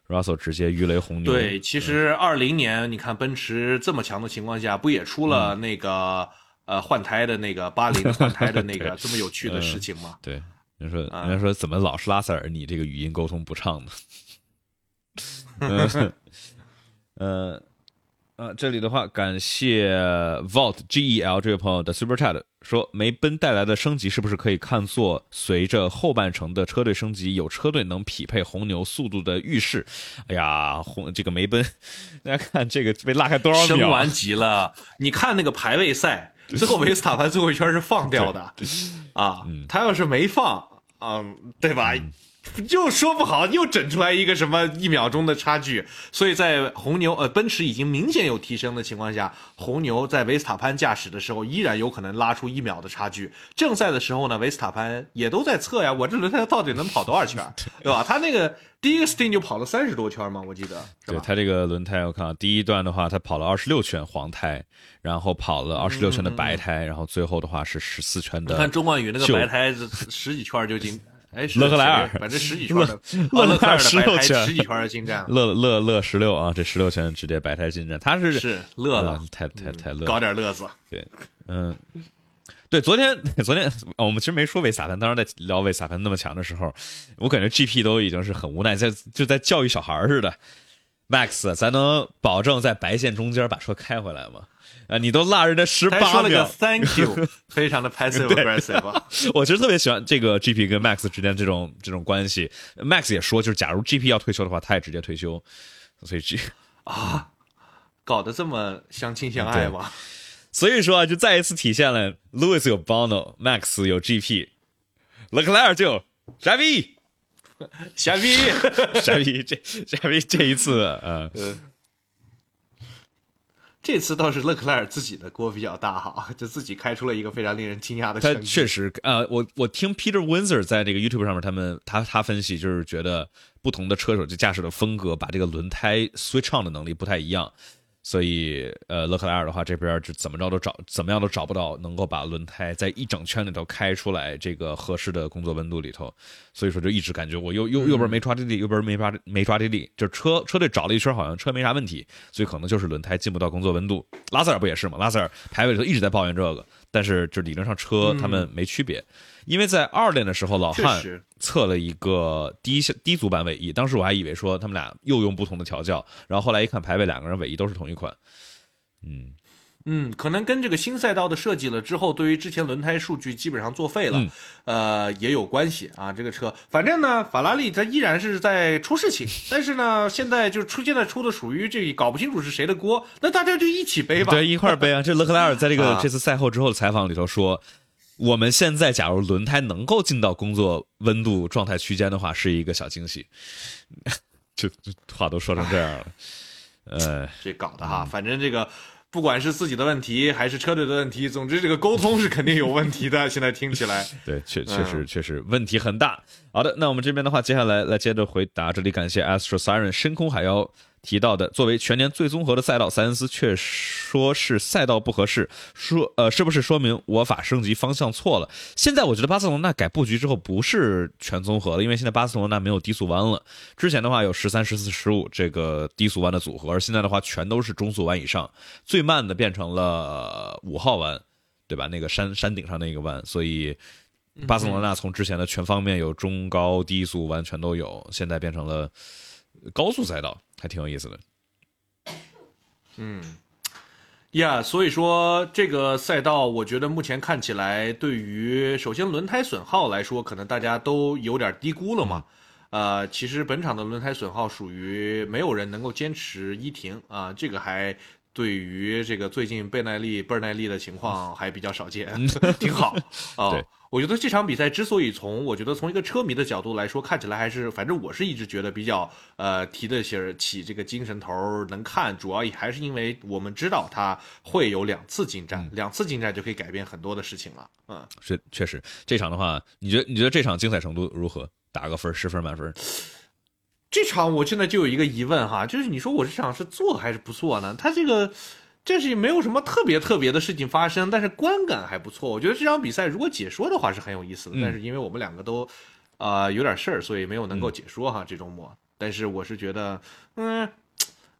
，Russell 直接鱼雷红牛。对，其实二零年你看奔驰这么强的情况下，不也出了那个呃换胎的那个巴林换胎的那个 这么有趣的事情吗？对。人说，人家说怎么老是拉塞尔？你这个语音沟通不畅呢？呃，呃，这里的话，感谢 Vault G E L 这位朋友的 Super Chat 说，梅奔带来的升级是不是可以看作随着后半程的车队升级，有车队能匹配红牛速度的预示？哎呀，红这个梅奔，大家看这个被拉开多少秒？升完级了，你看那个排位赛，最后维斯塔潘最后一圈是放掉的啊，他要是没放。嗯，对吧？又说不好，又整出来一个什么一秒钟的差距。所以在红牛呃奔驰已经明显有提升的情况下，红牛在维斯塔潘驾驶的时候依然有可能拉出一秒的差距。正赛的时候呢，维斯塔潘也都在测呀，我这轮胎到底能跑多少圈，对吧？他那个第一个 stint 就跑了三十多圈嘛，我记得。对他这个轮胎，我看第一段的话，他跑了二十六圈黄胎，然后跑了二十六圈的白胎，然后最后的话是十四圈的。看钟冠宇那个白胎，十几圈就进。哎，勒克莱尔，反正十几圈的，勒克莱尔十六圈，十几圈的进站，乐乐乐十六啊，这十六圈直接白胎进站，他是是乐了，太太太乐，搞点乐子，对，嗯，对，昨天昨天我们其实没说维萨潘，当时在聊维萨潘那么强的时候，我感觉 GP 都已经是很无奈，在就在教育小孩似的，Max，咱能保证在白线中间把车开回来吗？啊！你都落人家十八秒，Thank you，非常的 passive aggressive。我其实特别喜欢这个 GP 跟 Max 之间这种这种关系。Max 也说，就是假如 GP 要退休的话，他也直接退休。所以 G 啊，搞得这么相亲相爱吗？所以说啊，就再一次体现了 Louis 有 Bono，Max 有 GP，勒克莱尔就有傻逼，傻逼，傻逼，这傻逼这一次，嗯。这次倒是勒克莱尔自己的锅比较大哈，就自己开出了一个非常令人惊讶的。他确实，呃，我我听 Peter Windsor 在这个 YouTube 上面，他们他他分析就是觉得不同的车手就驾驶的风格，把这个轮胎 switch on 的能力不太一样。所以，呃，勒克莱尔的话，这边就怎么着都找，怎么样都找不到能够把轮胎在一整圈里头开出来这个合适的工作温度里头，所以说就一直感觉我右右右边没抓地力，右边没抓没抓地力，就车车队找了一圈，好像车没啥问题，所以可能就是轮胎进不到工作温度。拉塞尔不也是吗？拉塞尔排位里头一直在抱怨这个，但是就理论上车他们没区别。因为在二练的时候，老汉测了一个低低足版尾翼，当时我还以为说他们俩又用不同的调教，然后后来一看排位两个人尾翼都是同一款，嗯嗯，可能跟这个新赛道的设计了之后，对于之前轮胎数据基本上作废了，呃也有关系啊。这个车反正呢，法拉利它依然是在出事情，但是呢，现在就出现在出的属于这搞不清楚是谁的锅，那大家就一起背吧，对，一块背啊。这勒克莱尔在这个 这次赛后之后的采访里头说。我们现在假如轮胎能够进到工作温度状态区间的话，是一个小惊喜。就话都说成这样了，呃，这搞的哈，反正这个不管是自己的问题还是车队的问题，总之这个沟通是肯定有问题的。现在听起来，对，确确实确实问题很大。好的，那我们这边的话，接下来来接着回答。这里感谢 Astro Siren 深空海妖。提到的，作为全年最综合的赛道，塞恩斯却说是赛道不合适，说呃，是不是说明我法升级方向错了？现在我觉得巴塞罗那改布局之后不是全综合了，因为现在巴塞罗那没有低速弯了。之前的话有十三、十四、十五这个低速弯的组合，而现在的话全都是中速弯以上，最慢的变成了五号弯，对吧？那个山山顶上那个弯，所以巴塞罗那从之前的全方面有中高低速弯全都有，现在变成了高速赛道。还挺有意思的，嗯，呀，所以说这个赛道，我觉得目前看起来，对于首先轮胎损耗来说，可能大家都有点低估了嘛。呃，其实本场的轮胎损耗属于没有人能够坚持一停啊，这个还对于这个最近倍耐力、倍耐力的情况还比较少见，挺好 啊。我觉得这场比赛之所以从我觉得从一个车迷的角度来说，看起来还是反正我是一直觉得比较呃提得起起这个精神头能看，主要也还是因为我们知道他会有两次进站，两次进站就可以改变很多的事情了。嗯，是确实这场的话，你觉得你觉得这场精彩程度如何？打个分，十分满分。这场我现在就有一个疑问哈，就是你说我这场是做还是不做呢？他这个。这是没有什么特别特别的事情发生，但是观感还不错。我觉得这场比赛如果解说的话是很有意思的，但是因为我们两个都，啊有点事儿，所以没有能够解说哈这周末。但是我是觉得，嗯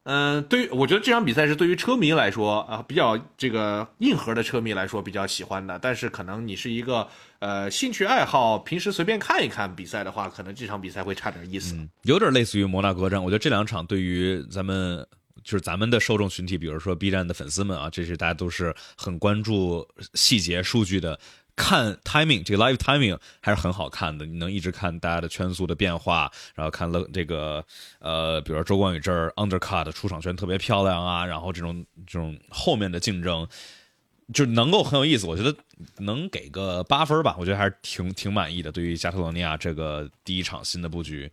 嗯，对于我觉得这场比赛是对于车迷来说啊比较这个硬核的车迷来说比较喜欢的。但是可能你是一个呃兴趣爱好，平时随便看一看比赛的话，可能这场比赛会差点意思。有点类似于摩纳哥站，我觉得这两场对于咱们。就是咱们的受众群体，比如说 B 站的粉丝们啊，这是大家都是很关注细节数据的。看 timing，这个 live timing 还是很好看的，你能一直看大家的圈速的变化，然后看了这个呃，比如说周冠宇这儿 undercut 出场圈特别漂亮啊，然后这种这种后面的竞争就能够很有意思。我觉得能给个八分吧，我觉得还是挺挺满意的。对于加泰罗尼亚这个第一场新的布局。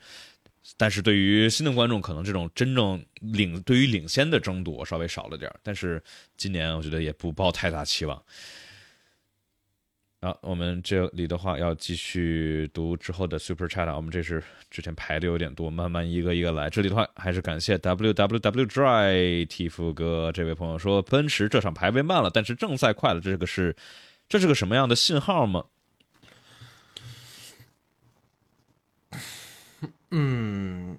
但是对于新的观众，可能这种真正领对于领先的争夺稍微少了点但是今年我觉得也不抱太大期望。啊，我们这里的话要继续读之后的 Super Chat，我们这是之前排的有点多，慢慢一个一个来。这里的话还是感谢 W W W Dry 蒂夫哥这位朋友说，奔驰这场排位慢了，但是正赛快了，这个是这是个什么样的信号吗？嗯，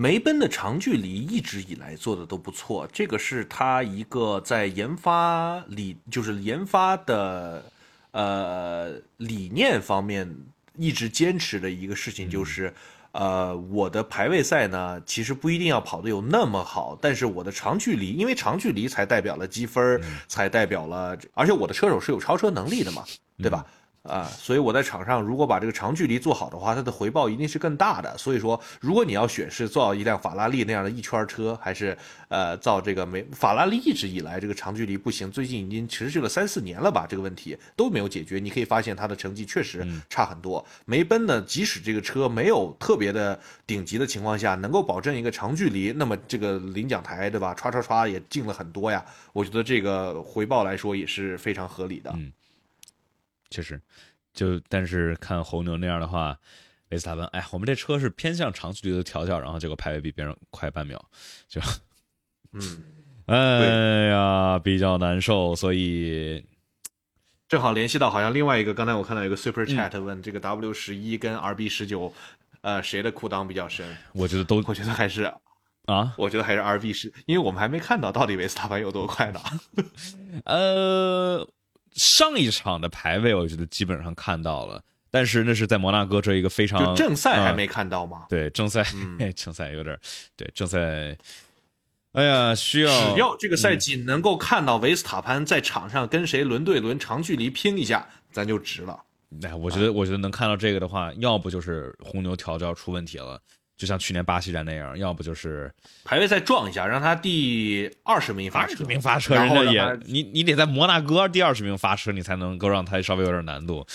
梅奔的长距离一直以来做的都不错，这个是他一个在研发理，就是研发的呃理念方面一直坚持的一个事情，就是呃我的排位赛呢，其实不一定要跑的有那么好，但是我的长距离，因为长距离才代表了积分，才代表了，而且我的车手是有超车能力的嘛，对吧？啊，所以我在场上如果把这个长距离做好的话，它的回报一定是更大的。所以说，如果你要选是造一辆法拉利那样的一圈车，还是呃造这个梅法拉利一直以来这个长距离不行，最近已经持续了三四年了吧，这个问题都没有解决。你可以发现它的成绩确实差很多。梅奔呢，即使这个车没有特别的顶级的情况下，能够保证一个长距离，那么这个领奖台对吧？唰唰唰也进了很多呀。我觉得这个回报来说也是非常合理的。嗯，确实。就但是看红牛那样的话，维斯塔潘，哎，我们这车是偏向长距离的调教，然后结果排位比别人快半秒，就，嗯，哎呀，比较难受。所以 正好联系到，好像另外一个，刚才我看到有个 Super Chat 问这个 W 十一跟 RB 十九，呃，谁的裤裆比较深？我觉得都，我觉得还是啊，我觉得还是 RB 十，因为我们还没看到到底维斯塔潘有多快呢。呃。上一场的排位，我觉得基本上看到了，但是那是在摩纳哥这一个非常正赛还没看到吗？对，正赛，正赛有点对正赛。哎呀，需要只要这个赛季能够看到维斯塔潘在场上跟谁轮对轮长距离拼一下，咱就值了。哎，我觉得我觉得能看到这个的话，要不就是红牛调教出问题了。就像去年巴西站那样，要不就是排位再撞一下，让他第二十名发车，名发车，人家也你你得在摩纳哥第二十名发车，你才能够让他稍微有点难度。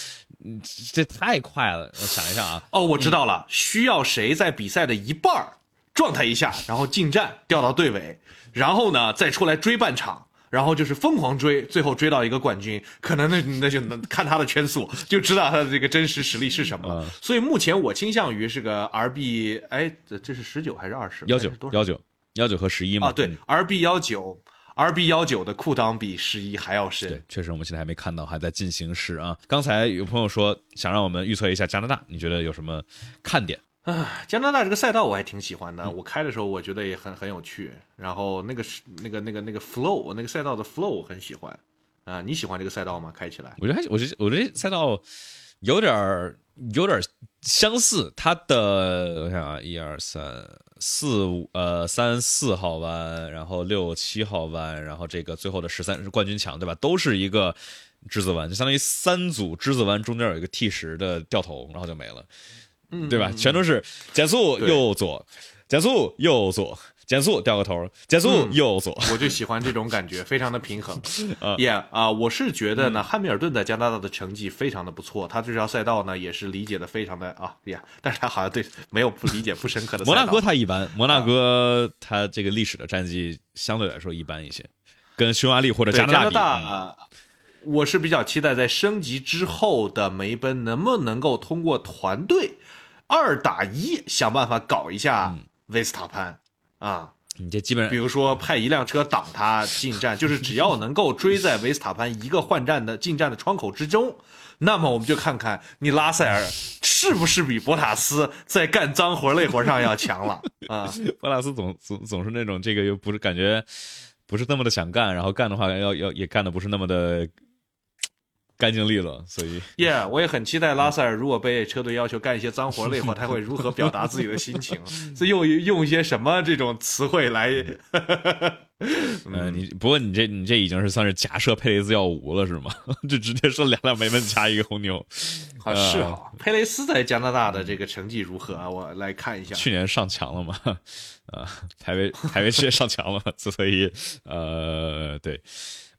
这太快了，我想一下啊。哦，我知道了，需要谁在比赛的一半撞他一下，然后进站掉到队尾，然后呢再出来追半场。然后就是疯狂追，最后追到一个冠军，可能那那就能看他的圈速，就知道他的这个真实实力是什么。所以目前我倾向于是个 RB，哎，这这是十九还是二十？幺九幺九幺九和十一嘛？啊，对，RB 幺九，RB 幺九的裤裆比十一还要深。对，确实我们现在还没看到，还在进行时啊。刚才有朋友说想让我们预测一下加拿大，你觉得有什么看点？啊，加拿大这个赛道我还挺喜欢的，我开的时候我觉得也很很有趣。然后那个是那个那个那个 flow，那个赛道的 flow 我很喜欢。啊，你喜欢这个赛道吗？开起来？我觉得还，我觉得我觉得赛道有点儿有点相似。它的我想啊，一二三四五呃三四号弯，然后六七号弯，然后这个最后的十三是冠军墙，对吧？都是一个之字弯，就相当于三组之字弯中间有一个 T 十的掉头，然后就没了。对吧？全都是减速右左，减速右左，减速掉个头，减速右左。我就喜欢这种感觉，非常的平衡。也啊，我是觉得呢，汉密尔顿在加拿大的成绩非常的不错，他这条赛道呢也是理解的非常的啊呀，但是他好像对没有不理解不深刻的。摩纳哥他一般，摩纳哥他这个历史的战绩相对来说一般一些，跟匈牙利或者加拿大比。我是比较期待在升级之后的梅奔能不能够通过团队。二打一，想办法搞一下维斯塔潘啊！你这基本上，比如说派一辆车挡他进站，就是只要能够追在维斯塔潘一个换站的进站的窗口之中，那么我们就看看你拉塞尔是不是比博塔斯在干脏活累活上要强了啊！博塔斯总总总是那种这个又不是感觉不是那么的想干，然后干的话要要也干的不是那么的。干净利落，所以，Yeah，我也很期待拉塞尔如果被车队要求干一些脏活累活，他会如何表达自己的心情？是用用一些什么这种词汇来？嗯，你不过你这你这已经是算是假设佩雷斯要无了是吗？就直接说两辆梅奔加一个红牛，啊是啊。佩雷斯在加拿大的这个成绩如何啊？我来看一下，去年上墙了嘛？啊，排位排位直接上墙了，所以呃对。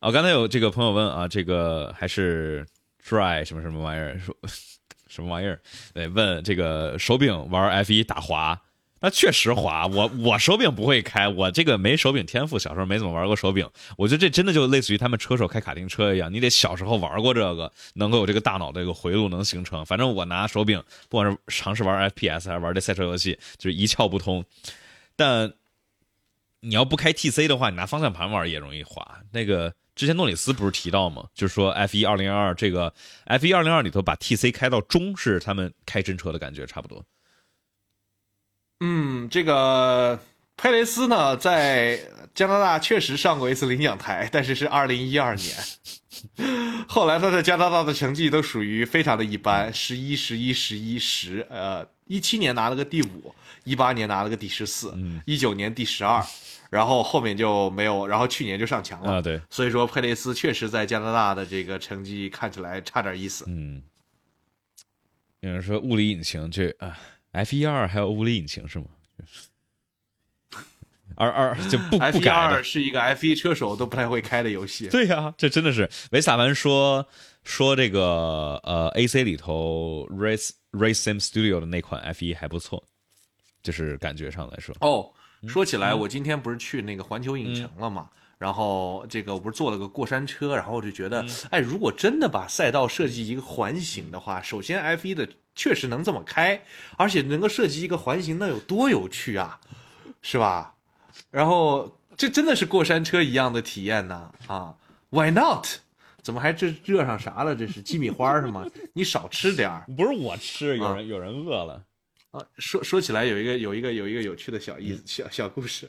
哦，刚才有这个朋友问啊，这个还是 dry 什么什么玩意儿？说 什么玩意儿？对，问这个手柄玩 F 一打滑，那确实滑。我我手柄不会开，我这个没手柄天赋，小时候没怎么玩过手柄。我觉得这真的就类似于他们车手开卡丁车一样，你得小时候玩过这个，能够有这个大脑的这个回路能形成。反正我拿手柄，不管是尝试玩 FPS 还是玩这赛车游戏，就是一窍不通。但你要不开 TC 的话，你拿方向盘玩也容易滑。那个。之前诺里斯不是提到吗？就是说 F 一二零二这个 F 一二零二里头把 TC 开到中是他们开真车的感觉差不多。嗯，这个佩雷斯呢，在加拿大确实上过一次领奖台，但是是二零一二年。后来他在加拿大的成绩都属于非常的一般，十一、十一、十一、十。呃，一七年拿了个第五，一八年拿了个第十四，一九年第十二。然后后面就没有，然后去年就上墙了啊。对，所以说佩雷斯确实在加拿大的这个成绩看起来差点意思。嗯，有人说物理引擎这啊，F 一二还有物理引擎是吗？二二就不不改二。是一个 F 一车手都不太会开的游戏。对呀、这真的是维萨文说说这个呃 AC 里头 Race Race Sim Studio 的那款 F 一还不错，就是感觉上来说，哦，说起嗯来，我今天不是去那个环球影城了嘛？然后这个我不是坐了个过山车，然后我就觉得，嗯哎，如果真的把赛道设计一个环形的话，首先 F 一的确实能这么开，而且能够设计一个环形，那有多有趣啊，是吧？然后这真的是过山车一样的体验呢啊！Why not？怎么还这热上啥了？这是鸡米花是吗？你少吃点儿。不是我吃，有啊人有人饿了。啊，说说起来有一个有一个有一个有趣的小意思、小小故事，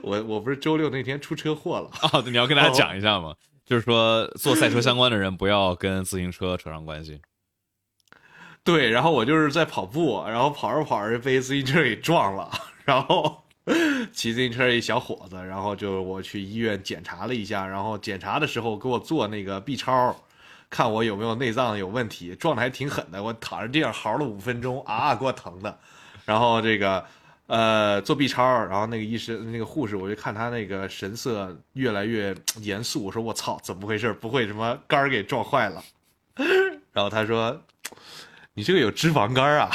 我我不是周六那天出车祸了，哦，你要跟大家讲一下吗？就是说，做赛车相关的人不要跟自行车扯上关系。对，然后我就是在跑步，然后跑着跑着被自行车给撞了，然后 骑自行车一小伙子，然后就我去医院检查了一下，然后检查的时候给我做那个 B 超，看我有没有内脏有问题，撞的还挺狠的，我躺着地上嚎了五分钟啊，给我疼的，然后这个。呃，做 B 超，然后那个医生、那个护士，我就看他那个神色越来越严肃，我说我操，怎么回事？不会什么肝儿给撞坏了？然后他说，你这个有脂肪肝啊！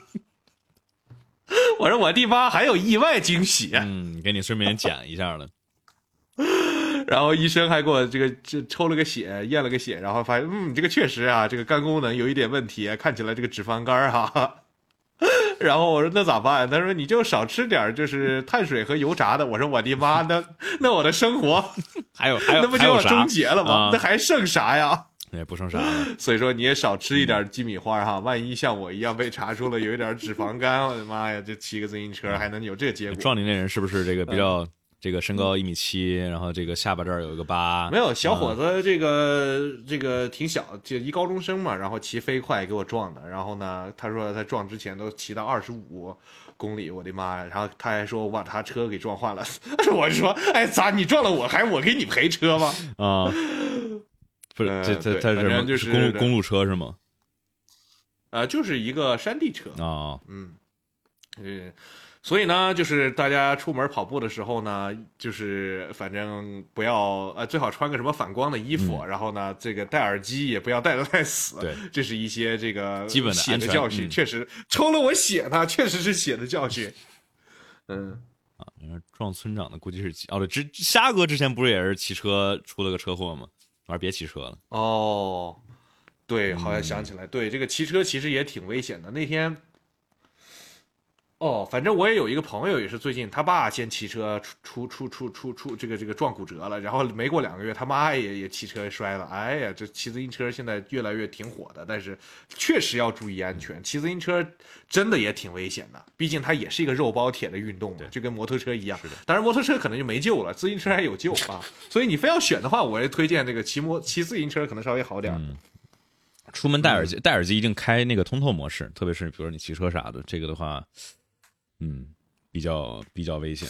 我说我的妈，还有意外惊喜！嗯，给你顺便讲一下了。然后医生还给我这个这抽了个血，验了个血，然后发现，嗯，你这个确实啊，这个肝功能有一点问题，看起来这个脂肪肝哈、然后我说那咋办？他说你就少吃点就是碳水和油炸的。我说我的妈，那那我的生活 还有还有那不就要还有啥终结了吗？啊那还剩啥呀？也不剩啥了。所以说你也少吃一点鸡米花哈，万一像我一样被查出了有一点脂肪肝，我的妈呀，这骑个自行车还能有这结果？撞你那人是不是这个比较这个身高一米七，然后这个下巴这儿有一个疤？没有，小伙子这个、这个挺小，就一高中生嘛，然后骑飞快给我撞的。然后呢，他说他撞之前都骑到二十五公里，我的妈呀！然后他还说我把他车给撞坏了，我就说，哎，咋你撞了我，还我给你赔车吗？啊，不是呃这这这是什么？就是公路公路车是吗？呃，就是一个山地车，啊，嗯，嗯，所以呢，就是大家出门跑步的时候呢，就是反正不要呃，最好穿个什么反光的衣服，然后呢，这个戴耳机也不要戴得太死。嗯对，这是一些这个基本的血安全教训，嗯确实抽了我血呢，确实是血的教训。嗯啊，撞村长的估计是哦对，之虾哥之前不是也是骑车出了个车祸吗？我说别骑车了。哦，对，好像嗯想起来，对，这个骑车其实也挺危险的。那天，哦，反正我也有一个朋友，也是最近他爸先骑车出出出出出出这个这个撞骨折了，然后没过两个月，他妈也也骑车摔了。哎呀，这骑自行车现在越来越挺火的，但是确实要注意安全。骑自行车真的也挺危险的，毕竟它也是一个肉包铁的运动嘛，就跟摩托车一样。当然，摩托车可能就没救了，自行车还有救啊。所以你非要选的话，我也推荐这个骑摩骑自行车可能稍微好点嗯。出门戴耳嗯机，戴耳机一定开那个通透模式，特别是比如说你骑车啥的，这个的话，嗯，比较比较危险。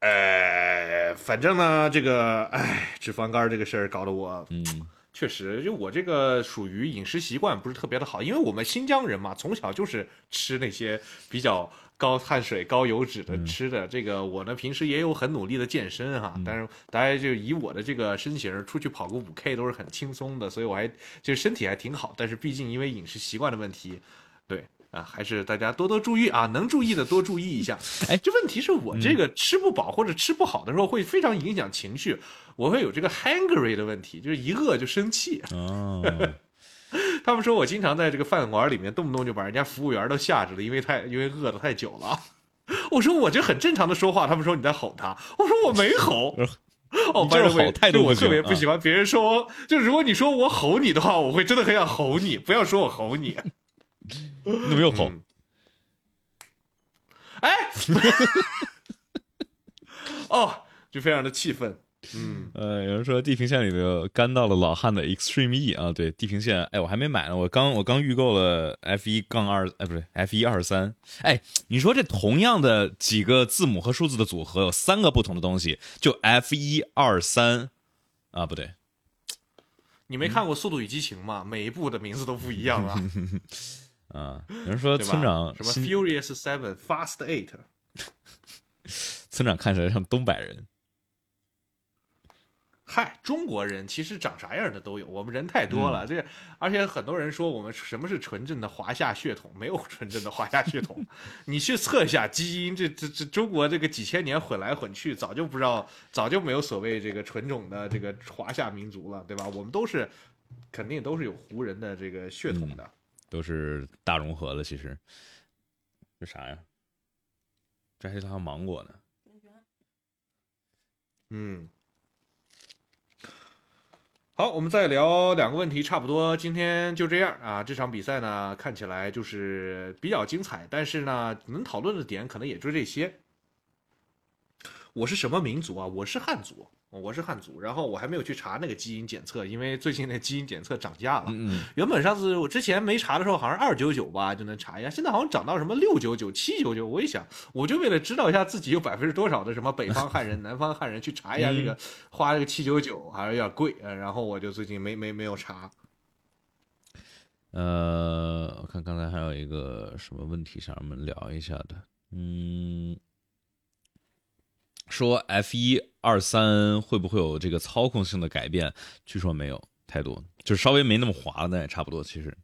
呃，反正呢，这个，哎，脂肪肝这个事儿搞得我嗯，确实，就我这个属于饮食习惯不是特别的好，因为我们新疆人嘛，从小就是吃那些比较高碳水、高油脂的吃的。这个我呢，平时也有很努力的健身哈，但是大家就以我的这个身形，出去跑个五 K 都是很轻松的，所以我还就身体还挺好。但是毕竟因为饮食习惯的问题，对。啊，还是大家多多注意啊，能注意的多注意一下。哎这问题是我这个吃不饱或者吃不好的时候，会非常影响情绪，我会有这个 hungry 的问题，就是一饿就生气。哦，他们说我经常在这个饭馆里面动不动就把人家服务员都吓着了，因为太因为饿的太久了。我说我这很正常的说话，他们说你在吼他，我说我没吼。哦，你就是吼态度就我特别不喜欢别人说我，就如果你说我吼你的话，我会真的很想吼你，不要说我吼你。那没有吼，嗯哎，哦，就非常的气愤。嗯，呃，有人说《地平线》里的干到了老汉的 Extreme E 啊，对，《地平线》，哎，我还没买呢，我刚我刚预购了 F 一杠二，哎，不对，F 一二三，哎，你说这同样的几个字母和数字的组合，有三个不同的东西，就 F 一二三，啊，不对，你没看过《速度与激情》吗？每一部的名字都不一样啊。啊，有人说村长什么 Furious Seven、Fast Eight，村长看起来像东北人。嗨，中国人其实长啥样的都有，我们人太多嗯了。这，而且很多人说我们什么是纯正的华夏血统，没有纯正的华夏血统。你去测一下基因，这这这中国这个几千年混来混去，早就不知道，早就没有所谓这个纯种的这个华夏民族了，对吧？我们都是肯定都是有胡人的这个血统的。都是大融合了。其实这啥呀？这还是套芒果呢。嗯，好，我们再聊两个问题，差不多今天就这样啊。这场比赛呢，看起来就是比较精彩，但是呢，能讨论的点可能也就这些。我是什么民族啊？我是汉族，我是汉族。然后我还没有去查那个基因检测，因为最近那基因检测涨价了。嗯原本上次我之前没查的时候，好像二九九吧就能查一下，现在好像涨到什么六九九、七九九。我一想，我就为了知道一下自己有百分之多少的什么北方汉人、南方汉人，去查一下这个，花这个七九九还是有点贵，呃，然后我就最近没没没有查。呃，我看刚才还有一个什么问题想让我们聊一下的，嗯，说 F 一二三会不会有这个操控性的改变？据说没有太多，就是稍微没那么滑了，那也差不多。其实，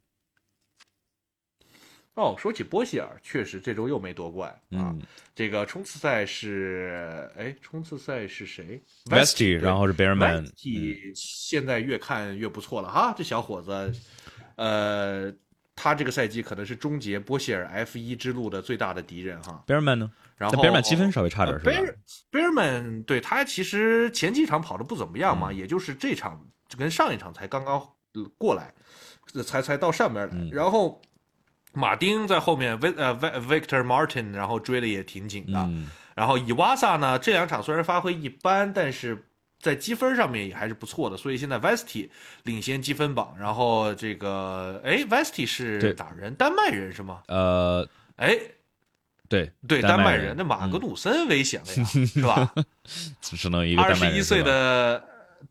哦，说起波希尔，确实这周又没夺冠啊。嗯这个冲刺赛是，哎，冲刺赛是谁 Vesty，对然后是 Bearman，Vesty 现在越看越不错了哈，这小伙子，呃，他这个赛季可能是终结波希尔 F 一之路的最大的敌人哈。Bearman 呢？然后但 Bearman 积分稍微差点是吧？Bear Bearman 对他其实前几场跑的不怎么样嘛，嗯也就是这场跟上一场才刚刚呃过来，呃才才到上面来，嗯然后。马丁在后面，Vic 呃 Victor Martin，然后追的也挺紧的。嗯然后伊瓦萨呢，这两场虽然发挥一般，但是在积分上面也还是不错的，所以现在 Vesti 领先积分榜。然后这个，哎，Vesti 是对哪人？丹麦人是吗？呃，哎，对对，丹麦人，那马格嗯努森危险了呀，是吧？只能一个二十一岁的，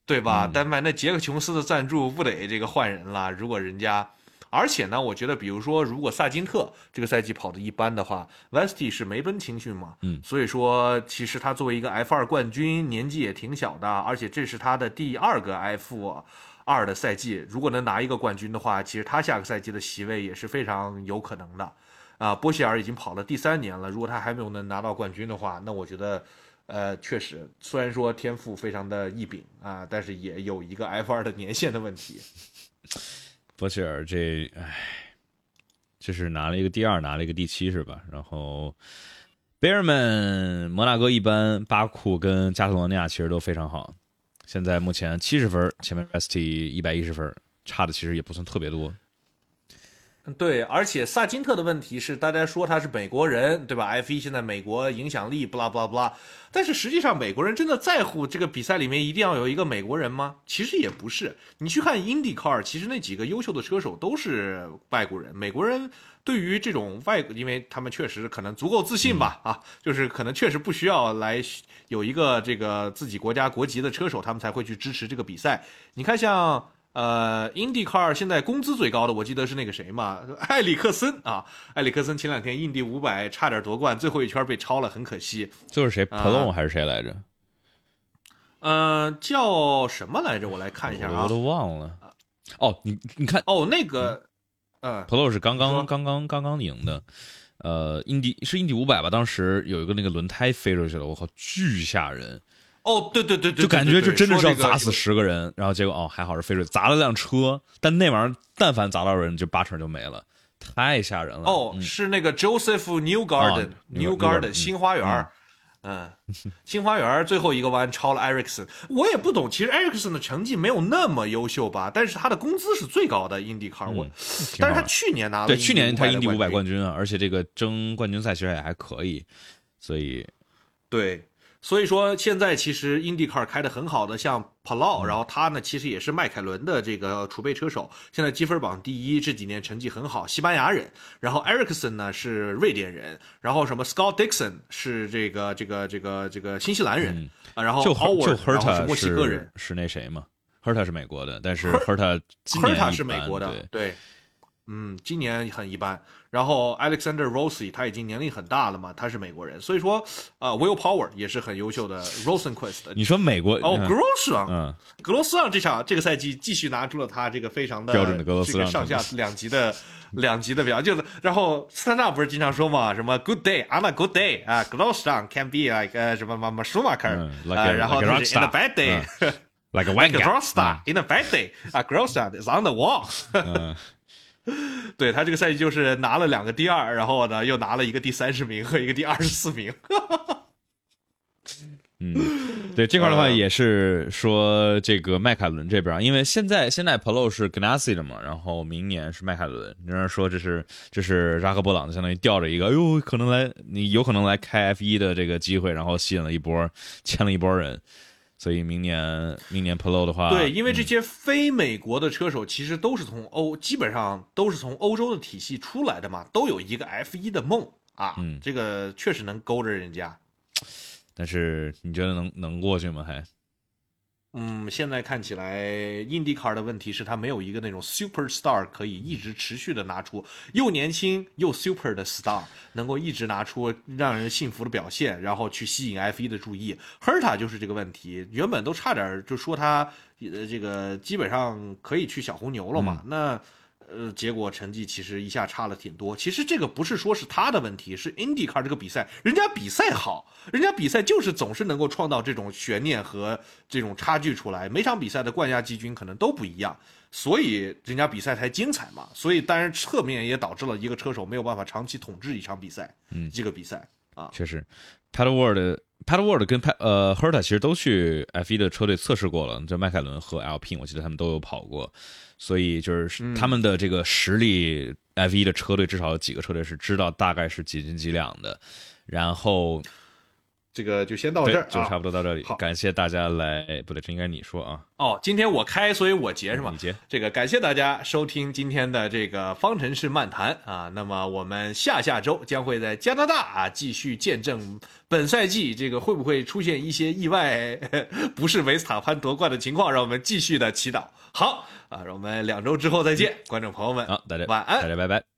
对吧？嗯丹麦那杰克琼斯的赞助不得这个换人了？如果人家，而且呢，我觉得，比如说，如果萨金特这个赛季跑的一般的话，Vesty 是梅奔青训嘛，嗯所以说其实他作为一个 F 二冠军，年纪也挺小的，而且这是他的第二个 F 二的赛季，如果能拿一个冠军的话，其实他下个赛季的席位也是非常有可能的。啊，波希尔已经跑了第三年了，如果他还没有能拿到冠军的话，那我觉得，呃，确实，虽然说天赋非常的异禀啊，但是也有一个 F 二的年限的问题。博希尔这，哎，这是拿了一个第二，拿了一个第七是吧？然后贝尔曼、摩纳哥一般，巴库跟加特罗尼亚其实都非常好。现在目前七十分，前面 ST 一百一十分，差的其实也不算特别多。对，而且萨金特的问题是，大家说他是美国人，对吧？F 一现在美国影响力，不拉不拉不拉。但是实际上，美国人真的在乎这个比赛里面一定要有一个美国人吗？其实也不是。你去看 IndyCar，其实那几个优秀的车手都是外国人。美国人对于这种外，因为他们确实可能足够自信吧，啊，就是可能确实不需要来有一个这个自己国家国籍的车手，他们才会去支持这个比赛。你看像。呃，IndyCar 现在工资最高的，我记得是那个谁嘛，埃里克森啊，埃里克森前两天印第五百差点夺冠，最后一圈被超了，很可惜。就是谁啊 Pelon 还是谁来着？呃，叫什么来着？我来看一下啊。我都忘了。哦，你你看哦，那个，呃，Pelon 是刚刚刚刚刚刚赢的，呃，印第是印第五百吧？当时有一个那个轮胎飞出去了，我靠，巨吓人。哦，对对对对，就感觉就真的是要砸死十个人，然后结果哦还好是飞水砸了辆车，但那玩意儿但凡砸到人就八成就没了，太吓人了。哦，嗯是那个 Joseph New Newgarden，Garden 嗯新花园。嗯，新花园最后一个弯超了 Ericsson，我也不懂，其实 Ericsson 的成绩没有那么优秀吧，但是他的工资是最高的 IndyCar，、我，挺但是他去年拿了对去年他印印第五百冠冠军啊，而且这个争冠军赛其实也还可以，所以对，所以说现在其实 IndyCar 开的很好的，像 Palau，然后他呢其实也是迈凯伦的这个储备车手，现在积分榜第一，这几年成绩很好，西班牙人。然后 Ericsson 呢是瑞典人，然后什么 Scott Dixon 是这个这个这个这个新西兰人。然后就 Howard 就然后是墨西哥人。是是那谁嘛 Herta 是美国的，但是 Herta 今年 Herta 是美国的般，对，嗯，今年很一般。然后 Alexander Rossi 他已经年龄很大了嘛，他是美国人，所以说呃 Will Power 也是很优秀的 Rosenquist。你说美国哦，嗯格罗斯让，嗯，格罗斯让这场这个赛季继续拿出了他这个非常的标准的格罗斯让这个上下两级的两级的表，就是然后斯坦纳不是经常说嘛，什么 Good day on a good day 啊，格罗斯让 can be like 呃什么什么舒马克嗯，like 啊，a- 然后 in a bad day。like a Like white a guy rockstar in a bad day 啊 g r o s s t a r is on the wall 嗯 对他这个赛季就是拿了两个第二，然后呢又拿了一个第三十名和一个第二十四名。嗯，对这块的话呃也是说这个迈凯伦这边，因为现在现在 Polo 是 Ganassi 的嘛，然后明年是迈凯伦，有人说这是这是扎克伯朗相当于吊着一个，哎呦，可能来你有可能来开 F 一的这个机会，然后吸引了一波签了一波人，所以明年明年 Polo 的话，对，因为这嗯些非美国的车手其实都是从欧，基本上都是从欧洲的体系出来的嘛，都有一个 F 一的梦啊，嗯这个确实能勾着人家。但是你觉得能能过去吗？还嗯，现在看起来，IndyCar 的问题是他没有一个那种 super star 可以一直持续的拿出又年轻又 super 的 star，能够一直拿出让人信服的表现，然后去吸引 F1 的注意。Herta 就是这个问题，原本都差点就说他呃这个基本上可以去小红牛了嘛，那。呃，结果成绩其实一下差了挺多。其实这个不是说是他的问题，是 IndyCar 这个比赛，人家比赛好，人家比赛就是总是能够创造这种悬念和这种差距出来。每场比赛的冠亚季军可能都不一样，所以人家比赛才精彩嘛。所以当然侧面也导致了一个车手没有办法长期统治一场比赛，嗯这个比赛啊，确实 p a d w o r d p a d w o r d 跟 p 呃 Herta 其实都去 F1 的车队测试过了，就迈凯伦和 Alpine，我记得他们都有跑过，所以就是他们的这个实力，F1 的车队至少有几个车队是知道大概是几斤几两的。然后这个就先到这儿，就啊差不多到这里好，感谢大家来，不对，这应该你说啊，哦，今天我开，所以我结是吗？你结这个感谢大家收听今天的这个方程式漫谈啊。那么我们下下周将会在加拿大啊继续见证本赛季这个会不会出现一些意外，不是维斯塔潘夺冠的情况，让我们继续的祈祷。好啊，让我们两周之后再见，观众朋友们，好，大家晚安大家拜拜。